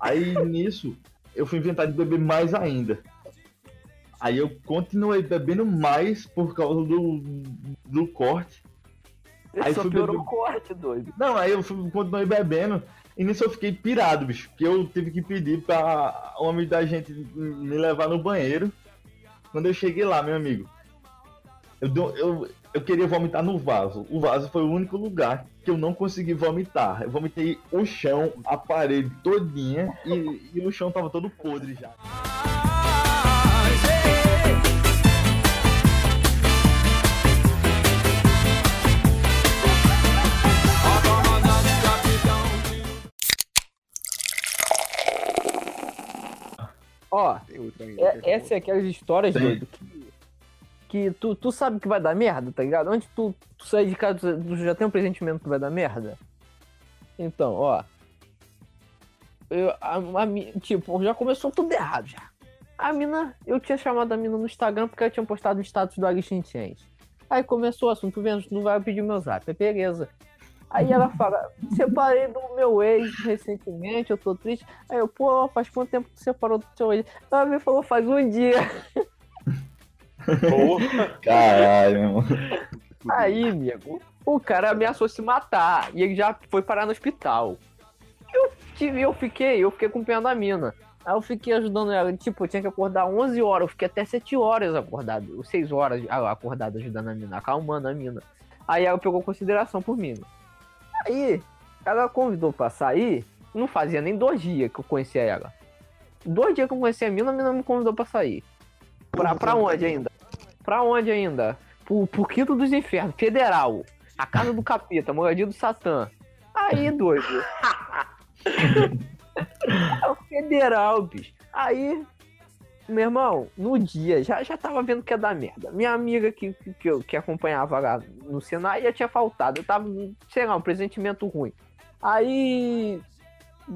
Aí nisso, eu fui inventar de beber mais ainda. Aí eu continuei bebendo mais por causa do, do corte. Ele Aí só fui piorou beber- o corte, doido. Não, aí eu fui, continuei bebendo. E nisso eu fiquei pirado, bicho. Porque eu tive que pedir pra amigo da gente me levar no banheiro. Quando eu cheguei lá, meu amigo, eu, eu, eu queria vomitar no vaso. O vaso foi o único lugar que eu não consegui vomitar. Eu vomitei o chão, a parede todinha e, e o chão tava todo podre já. Ó, ainda. é- essa é aquelas histórias, Tem. doido, que, que tu, tu sabe que vai dar merda, tá ligado? Antes tu, tu sair de casa, tu já tem um presentimento que vai dar merda? Então, ó. Eu, a, a tipo, já começou tudo errado já. A mina, eu tinha chamado a mina no Instagram porque ela tinha postado o status do Agostinho Chains. Aí começou o assunto, vendo, não vai pedir meu zap. É beleza. Aí ela fala, separei do meu ex recentemente, eu tô triste. Aí eu, pô, faz quanto tempo que você separou do seu ex? Ela me falou, faz um dia. Porra. Caralho, irmão. Aí, amigo, o cara ameaçou se matar e ele já foi parar no hospital. Eu, tive, eu fiquei, eu fiquei com pena da mina. Aí eu fiquei ajudando ela, tipo, eu tinha que acordar 11 horas, eu fiquei até 7 horas acordado, 6 horas acordado ajudando a mina, acalmando a mina. Aí ela pegou consideração por mim. Aí, ela convidou pra sair, não fazia nem dois dias que eu conhecia ela. Dois dias que eu conhecia a mina, a mina me convidou pra sair. Pra, pra onde ainda? Pra onde ainda? Pro, pro Quinto dos Infernos, Federal. A Casa do Capeta, Moradia do Satã. Aí, doido. É o Federal, bicho. Aí, meu irmão, no dia, já, já tava vendo que ia dar merda. Minha amiga que, que, que, eu- que acompanhava lá no Senai já tinha faltado. Eu tava, sei lá, um presentimento ruim. Aí,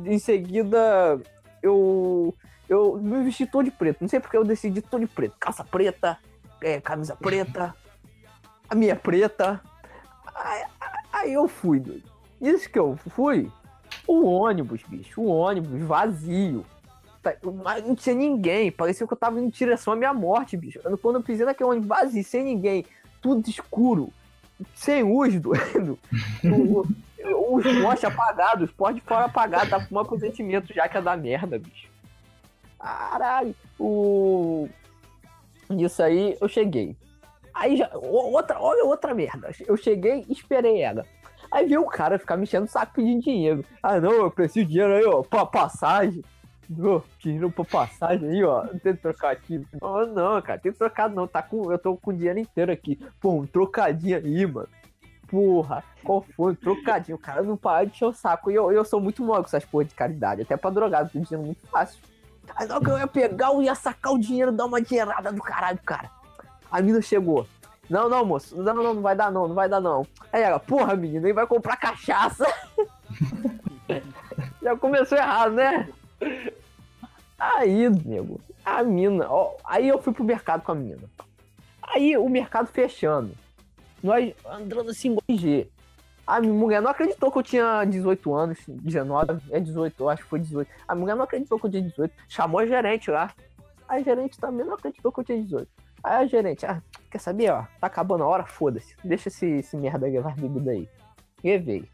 em seguida, eu, eu me vesti todo de preto. Não sei porque eu decidi todo de preto. Calça preta, é, camisa preta, a minha preta. Aí, aí eu fui, doido. Isso que eu fui, o ônibus, bicho, o ônibus vazio. Mas não tinha ninguém, parecia que eu tava indo em direção à minha morte, bicho. Quando eu pisei naquele ônibus vazio, sem ninguém, tudo escuro, sem luz, doido. O- o- Os postes apagados, os postes fora apagados, tava com um pressentimento já que ia dar merda, bicho. Caralho, o. Nisso aí eu cheguei. Aí já. o- Outra, olha outra merda. Eu cheguei e esperei ela. Aí veio o cara ficar me enchendo o saco pedindo dinheiro. Ah, não, eu preciso de dinheiro aí, ó, pra passagem. Ô, dinheiro pra passagem aí, ó. Não tem trocadinho. Oh, não, cara, tem trocado não. Tá com, eu tô com o dinheiro inteiro aqui. Pô, um trocadinho aí, mano. Porra, qual foi? Um trocadinho. O cara não para de encher o saco. E eu, eu sou muito mal com essas porra de caridade. Até pra drogado, tô dizendo muito fácil. Aí que eu ia pegar, eu ia sacar o dinheiro, dar uma dinheirada do caralho, cara. A mina chegou. Não, não, moço. Não, não, não vai dar não, não vai dar não. Aí ela, porra, menino, nem vai comprar cachaça. Já começou errado, né? Aí, nego, a mina, ó, aí eu fui pro mercado com a mina. Aí o mercado fechando. Nós andando assim, G. A mulher não acreditou que eu tinha 18 anos, 19, é 18, eu acho que foi 18. A mulher não acreditou que eu tinha 18. Chamou a gerente lá. A gerente também não acreditou que eu tinha 18. Aí a gerente, ah, quer saber, ó, tá acabando a hora, foda-se. Deixa esse, esse merda levar bebida aí. Levei.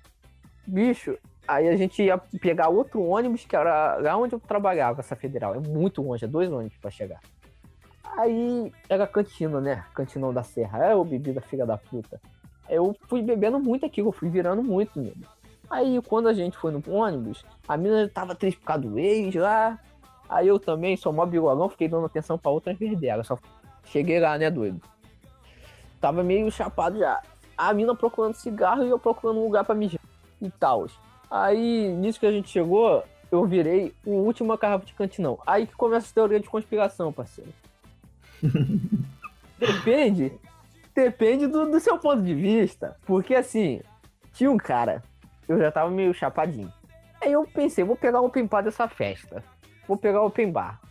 Bicho, aí a gente ia pegar outro ônibus, que era lá onde eu trabalhava, essa federal. É muito longe, é dois ônibus pra chegar. Aí era cantina, né? Cantinão da Serra. É, ô bebida filha da puta. Eu fui bebendo muito aquilo, eu fui virando muito mesmo. Aí quando a gente foi no ônibus, a mina tava triste por causa do ex lá. Aí eu também, sou mó bigolão, fiquei dando atenção pra outras vez dela. Só cheguei lá, né, doido? Tava meio chapado já. A mina procurando cigarro e eu procurando um lugar pra mijar e tal. Aí, nisso que a gente chegou, eu virei o último garrafa de cantinão. Aí que começa a teoria de conspiração, parceiro. Depende. Depende do, do seu ponto de vista. Porque assim, tinha um cara, eu já tava meio chapadinho. Aí eu pensei, vou pegar o open bar dessa festa. Vou pegar o open bar.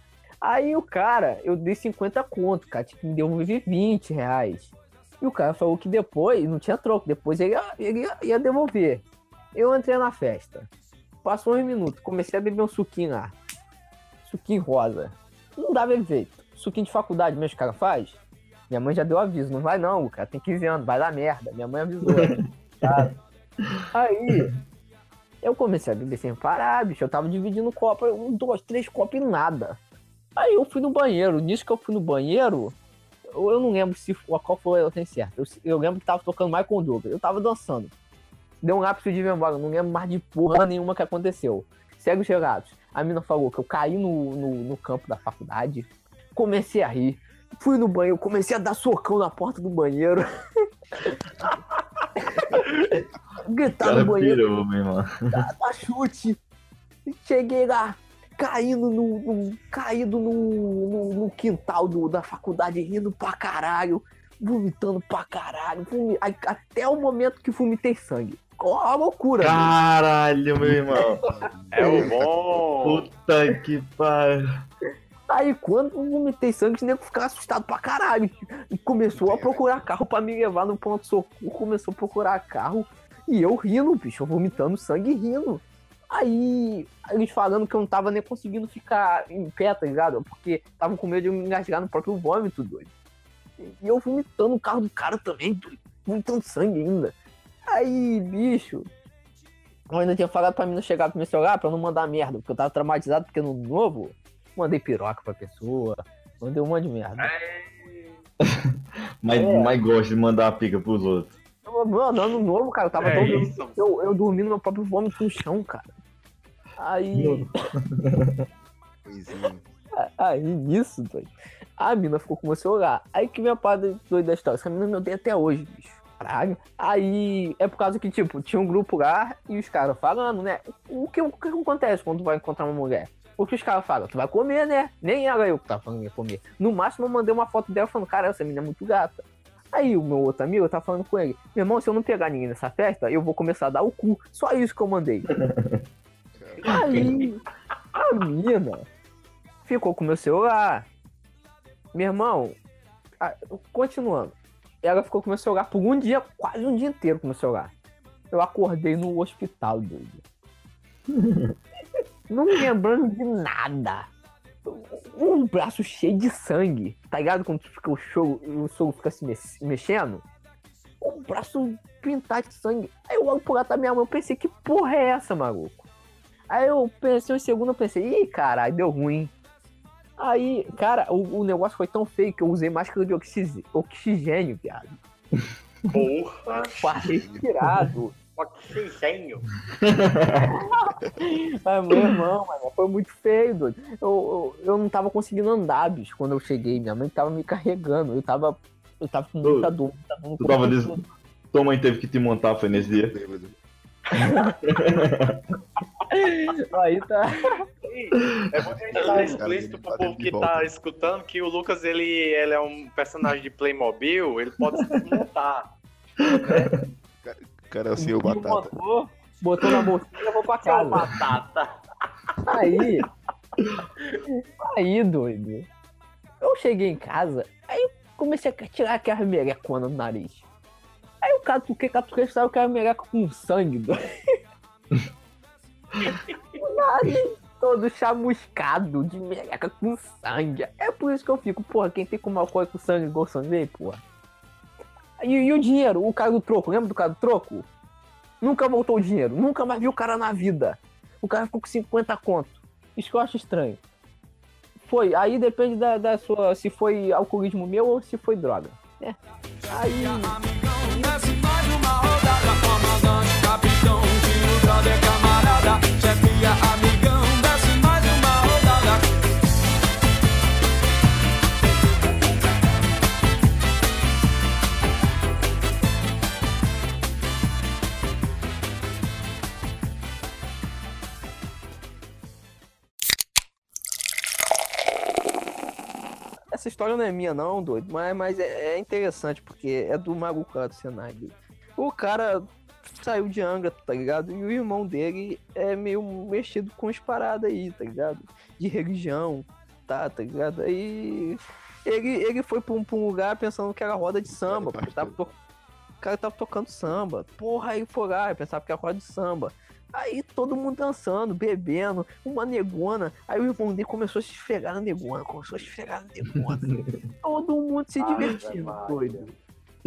Aí o cara, eu dei 50 conto, cara, tipo, me devolvi 20 reais. E o cara falou que depois, não tinha troco, depois ele ia, ele ia, ia devolver. Eu entrei na festa. Passou uns minutos, comecei a beber um suquinho lá. Suquinho rosa. Não dava efeito. Suquinho de faculdade mesmo que o cara faz. Minha mãe já deu aviso, não vai não, cara, tem 15 anos, vai dar merda. Minha mãe avisou. tá? Aí, eu comecei a beber sem parar, bicho. Eu tava dividindo copo, um, dois, três copos e nada. Aí eu fui no banheiro. Nisso que eu fui no banheiro, eu, eu não lembro se qual foi a ordem certa. Eu, eu lembro que tava tocando Michael Douglas. Eu tava dançando. Deu um lápis de memória, não lembro mais de porra nenhuma que aconteceu. Segue os relatos. A mina falou que eu caí no, no, no campo da faculdade, comecei a rir, fui no banheiro, comecei a dar socão na porta do banheiro. Gritar Cara no banheiro pirou, meu irmão. chute. Cheguei lá, caindo no. no- caído no, no, no quintal do, da faculdade, rindo pra caralho, vomitando pra caralho. até o momento que vomitei sangue. Ó, a loucura. bicho. Caralho, meu irmão. É o bom. Puta que pariu. Aí quando eu vomitei sangue, o nego ficava assustado pra caralho. E começou a procurar carro pra me levar no ponto de socorro. Começou a procurar carro. E eu rindo, bicho, eu vomitando sangue e rindo. Aí eles falando que eu não tava nem conseguindo ficar em pé, tá ligado? Porque tava com medo de eu me engasgar no próprio vômito, doido. E eu vomitando o carro do cara também, doido. Vomitando sangue ainda. Aí, bicho. Eu ainda tinha falado pra mim não chegar pro meu celular pra não mandar merda, porque eu tava traumatizado, porque no novo, mandei piroca pra pessoa, mandei um monte de merda. Mas, É. mas gosta de mandar a pica pros outros. Mano, ano novo, cara, eu tava É eu, eu dormi no meu próprio vômito no chão, cara. Aí, Coisinha. aí nisso, doido. A mina ficou com o meu celular. Aí que minha parada doida da história. Essa mina me odeia até hoje, bicho. Caralho. Aí é por causa que, tipo, tinha um grupo lá e os caras falando, né? O que, o que acontece quando vai encontrar uma mulher? O que os caras falam? Tu vai comer, né? Nem era eu que tava falando que ia comer. No máximo eu mandei uma foto dela falando, cara, essa menina é muito gata. Aí o meu outro amigo tava falando com ele, meu irmão, se eu não pegar ninguém nessa festa, eu vou começar a dar o cu. Só isso que eu mandei. Aí a mina ficou com meu celular. Meu irmão, continuando. Ela ficou com meu celular por um dia, quase um dia inteiro com meu celular. Eu acordei no hospital, doido. Não me lembrando de nada. Um braço cheio de sangue. Tá ligado? Quando fica o show, o sogro fica se mex- mexendo. Um braço pintado de sangue. Aí eu olho pro lado da minha mão, eu pensei, que porra é essa, maluco? Aí eu pensei um segundo, eu pensei, ih, caralho, deu ruim. Aí, cara, o, o negócio foi tão feio que eu usei máscara de oxi- oxigênio, viado. Porra, Pra respirado. oxigênio. Mas, meu irmão, mano, foi muito feio, doido. Eu, eu, eu não tava conseguindo andar, bicho, quando eu cheguei. Minha mãe tava me carregando. Eu tava. Eu tava com muita dor, muita dor Tu tava des... Tua mãe teve que te montar, foi nesse dia. Aí tá. É bom deixar explícito pro povo que tá escutando que o Lucas, ele, ele é um personagem de Playmobil, ele pode se desmontar. O cara é o batata. botou, botou na bolsinha e levou pra casa. batata. Aí. Aí, doido. Eu cheguei em casa, aí comecei a tirar aquela merecona do nariz. Aí o catuquei, catuquei, saiu aquela mereca com sangue, doido. o nariz todo chamuscado de mereca com sangue. É por isso que eu fico, porra, quem tem como alcoói com sangue igual sangue, porra. E, e o dinheiro, o cara do troco, lembra do cara do troco? Nunca voltou o dinheiro, nunca mais viu o cara na vida. O cara ficou com 50 conto. Isso que eu acho estranho. Foi, aí depende da, da sua. se foi alcoolismo meu ou se foi droga. É. Aí. Capitão, tio, brother, camarada, chefia, amigão, história não é minha, não, doido, mas, mas é, é interessante, porque é do Maguca do Senai. doido. O cara saiu de Angra, tá ligado? E o irmão dele é meio mexido com as paradas aí, tá ligado? De religião, tá, tá ligado? Aí ele, ele foi pra um, pra um lugar pensando que era roda de samba, porque tava to- o cara tava tocando samba. Porra, aí foi lá, pensava que era roda de samba. Aí todo mundo dançando, bebendo, uma negona. Aí o irmão dele começou a se esfregar na negona, começou a se esfregar na negona. todo mundo se divertindo, doido.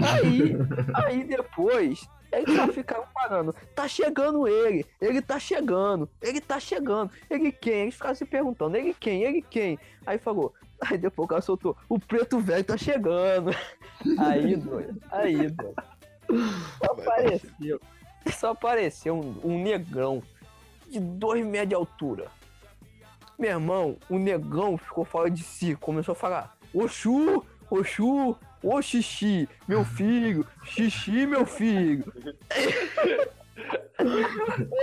Aí, aí depois, eles só ficaram parando. Tá chegando ele, ele tá chegando, ele tá chegando. Ele quem? Eles ficaram se perguntando, ele quem? Ele quem? Aí falou, aí depois o cara soltou, o preto velho tá chegando. Aí, doido, aí, doido. Só apareceu, só apareceu um, um negrão de dois metros de altura. Meu irmão, o negão ficou fora de si, começou a falar: Oxu, Oxu, ô xixi, meu filho, xixi, meu filho.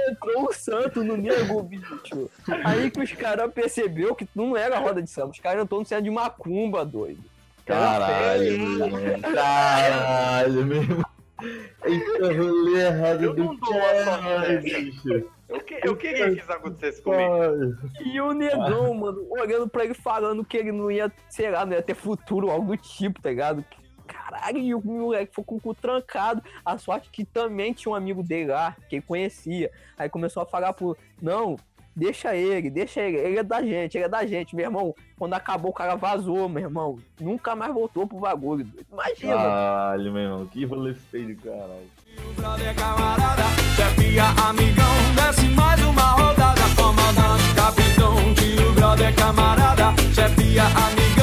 Entrou o santo no nego, bicho. Aí que os caras percebeu que não era roda de samba, os caras entrou no centro de macumba, doido. Caralho. Caralho, meu irmão. Eita, rolê errado Eu do não dou essa caralho, bicho. Eu, que- eu queria que isso acontecesse comigo. E o negão, mano, olhando pra ele falando que ele não ia, sei lá, não ia ter futuro, algo do tipo, tá ligado? Caralho, e o moleque foi com o cu trancado. A sorte que também tinha um amigo dele lá, que ele conhecia. Aí começou a falar pro. Não, deixa ele, deixa ele. Ele é da gente, ele é da gente, meu irmão. Quando acabou, o cara vazou, meu irmão. Nunca mais voltou pro bagulho. Imagina. Caralho, meu irmão. Que rolê feio, caralho. Brother camarada, chefia amigão, desce mais uma rodada, comandante capitão, tio brother camarada, chefia amigão,